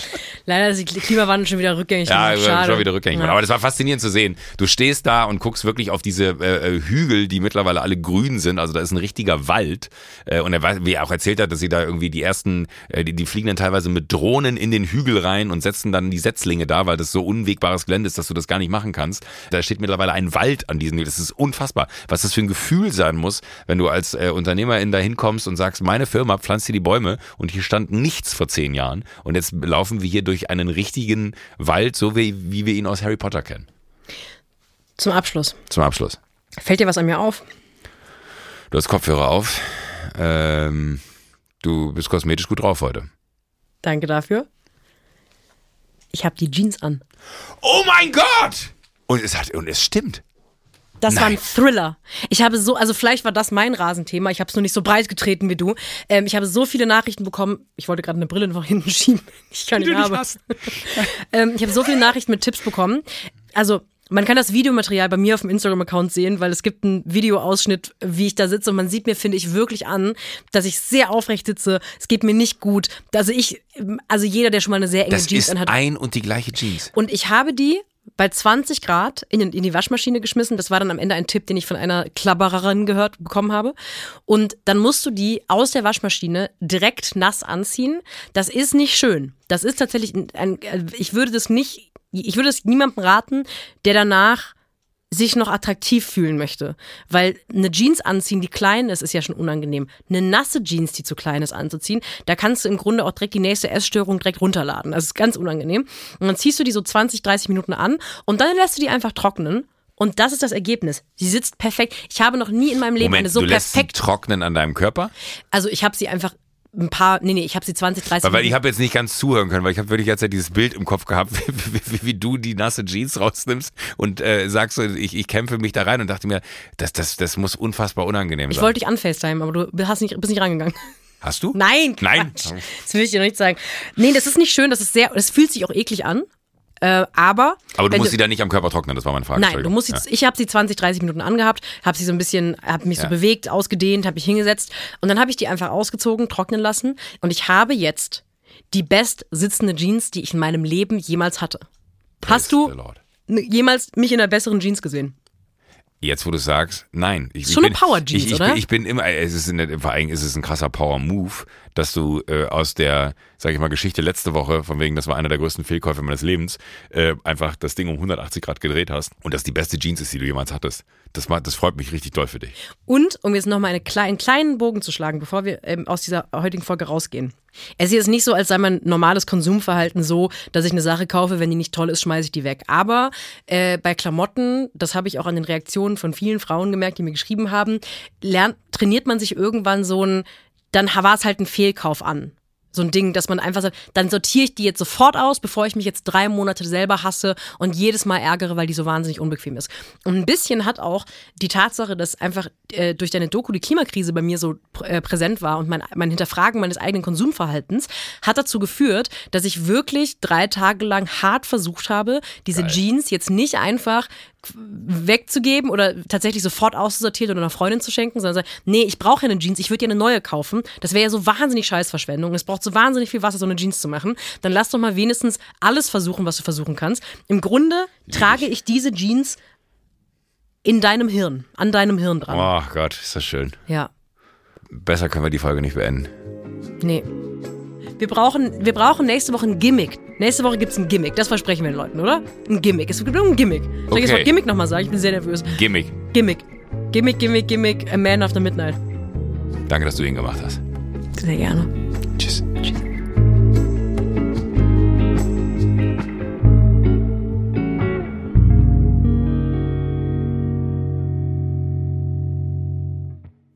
Leider ist der Klimawandel schon wieder rückgängig. Ja. Schade. schon wieder rückgängig. Ja. Aber das war faszinierend zu sehen. Du stehst da und guckst wirklich auf diese äh, äh, Hügel, die mittlerweile alle grün sind. Also da ist ein richtiger Wald. Äh, und er, weiß- wie er auch erzählt hat, dass sie da irgendwie die ersten, äh, die, die fliegen dann teilweise mit Drohnen in den Hügel rein und setzen dann die Setzlinge da, weil das so unwegbares Gelände ist, dass du das gar nicht machen kannst. Da steht mittlerweile ein Wald an diesen Hügeln. Das ist unfassbar. Was das für ein Gefühl sein muss, wenn du als äh, Unternehmerin da hinkommst und sagst, meine Firma pflanzt hier die Bäume und hier stand nichts vor zehn Jahren. Und jetzt laufen wir hier durch einen richtigen Wald, so wie, wie wir ihn aus Harry Potter kennen. Zum Abschluss. Zum Abschluss. Fällt dir was an mir auf? Du hast Kopfhörer auf. Ähm, du bist kosmetisch gut drauf heute. Danke dafür. Ich habe die Jeans an. Oh mein Gott! Und es, hat, und es stimmt. Das war ein Nein. Thriller. Ich habe so, also vielleicht war das mein Rasenthema. Ich habe es nur nicht so breit getreten wie du. Ähm, ich habe so viele Nachrichten bekommen. Ich wollte gerade eine Brille nach hinten schieben. Ich kann nicht habe. ähm, ich habe so viele Nachrichten mit Tipps bekommen. Also man kann das Videomaterial bei mir auf dem Instagram-Account sehen, weil es gibt einen Videoausschnitt, wie ich da sitze und man sieht mir, finde ich, wirklich an, dass ich sehr aufrecht sitze. Es geht mir nicht gut. Also ich, also jeder, der schon mal eine sehr enge Das Jeans ist anhat, ein und die gleiche Jeans. und ich habe die bei 20 Grad in, in die Waschmaschine geschmissen. Das war dann am Ende ein Tipp, den ich von einer Klabbererin gehört bekommen habe. Und dann musst du die aus der Waschmaschine direkt nass anziehen. Das ist nicht schön. Das ist tatsächlich ein, ein ich würde das nicht, ich würde es niemandem raten, der danach sich noch attraktiv fühlen möchte. Weil eine Jeans anziehen, die klein ist, ist ja schon unangenehm. Eine nasse Jeans, die zu klein ist, anzuziehen, da kannst du im Grunde auch direkt die nächste Essstörung direkt runterladen. Das ist ganz unangenehm. Und dann ziehst du die so 20, 30 Minuten an und dann lässt du die einfach trocknen. Und das ist das Ergebnis. Sie sitzt perfekt. Ich habe noch nie in meinem Leben eine Moment, so du lässt sie perfekt. trocknen an deinem Körper? Also ich habe sie einfach ein paar, nee, nee, ich habe sie 20, 30 Weil, weil ich habe jetzt nicht ganz zuhören können, weil ich habe wirklich jetzt ja dieses Bild im Kopf gehabt, wie, wie, wie du die nasse Jeans rausnimmst und äh, sagst ich, ich kämpfe mich da rein und dachte mir, das, das, das muss unfassbar unangenehm Ich sein. wollte dich anfacetimen, aber du hast nicht, bist nicht rangegangen. Hast du? Nein, Nein. Quatsch. Das will ich dir noch nicht sagen. Nee, das ist nicht schön, das ist sehr, das fühlt sich auch eklig an. Äh, aber. Aber du musst sie dann nicht am Körper trocknen, das war meine Frage. Nein, du musst jetzt, ich habe sie 20, 30 Minuten angehabt, habe sie so ein bisschen, habe mich so Ja. bewegt, ausgedehnt, habe mich hingesetzt und dann habe ich die einfach ausgezogen, trocknen lassen und ich habe jetzt die best sitzende Jeans, die ich in meinem Leben jemals hatte. Hast Praise du Lord. n- jemals mich in einer besseren Jeans gesehen? Jetzt, wo du sagst, nein. Ich, Ist schon ich eine Power-Jeans, ich, ich, oder? Bin, ich bin immer, es ist in, vor allem ist es ein krasser Power-Move, dass du äh, aus der, sag ich mal, Geschichte letzte Woche, von wegen, das war einer der größten Fehlkäufe meines Lebens, äh, einfach das Ding um 180 Grad gedreht hast und das die beste Jeans ist, die du jemals hattest. Das, das freut mich richtig doll für dich. Und um jetzt nochmal einen kleinen Bogen zu schlagen, bevor wir ähm, aus dieser heutigen Folge rausgehen. Es ist jetzt nicht so, als sei mein normales Konsumverhalten so, dass ich eine Sache kaufe, wenn die nicht toll ist, schmeiße ich die weg. Aber äh, bei Klamotten, das habe ich auch an den Reaktionen von vielen Frauen gemerkt, die mir geschrieben haben, lernt, trainiert man sich irgendwann so ein, dann war es halt ein Fehlkauf an. So ein Ding, dass man einfach sagt, dann sortiere ich die jetzt sofort aus, bevor ich mich jetzt drei Monate selber hasse und jedes Mal ärgere, weil die so wahnsinnig unbequem ist. Und ein bisschen hat auch die Tatsache, dass einfach äh, durch deine Doku die Klimakrise bei mir so pr äh, präsent war und mein, mein Hinterfragen meines eigenen Konsumverhaltens, hat dazu geführt, dass ich wirklich drei Tage lang hart versucht habe, diese Geil. Jeans jetzt nicht einfach wegzugeben oder tatsächlich sofort auszusortieren oder einer Freundin zu schenken, sondern sagen, nee, ich brauche ja eine Jeans, ich würde ja eine neue kaufen. Das wäre ja so wahnsinnig Scheißverschwendung. Es braucht so wahnsinnig viel Wasser, so eine Jeans zu machen. Dann lass doch mal wenigstens alles versuchen, was du versuchen kannst. Im Grunde trage ich diese Jeans in deinem Hirn, an deinem Hirn dran. Oh Gott, ist das schön. Ja. Besser können wir die Folge nicht beenden. Nee. Wir brauchen, wir brauchen nächste Woche ein Gimmick. Nächste Woche gibt's ein Gimmick. Das versprechen wir den Leuten, oder? Ein Gimmick. Es gibt ein Gimmick. Soll ich Okay. das Wort Gimmick nochmal sagen? Ich bin sehr nervös. Gimmick. Gimmick. Gimmick, Gimmick, Gimmick. A Man After Midnight. Danke, dass du ihn gemacht hast. Sehr gerne. Tschüss.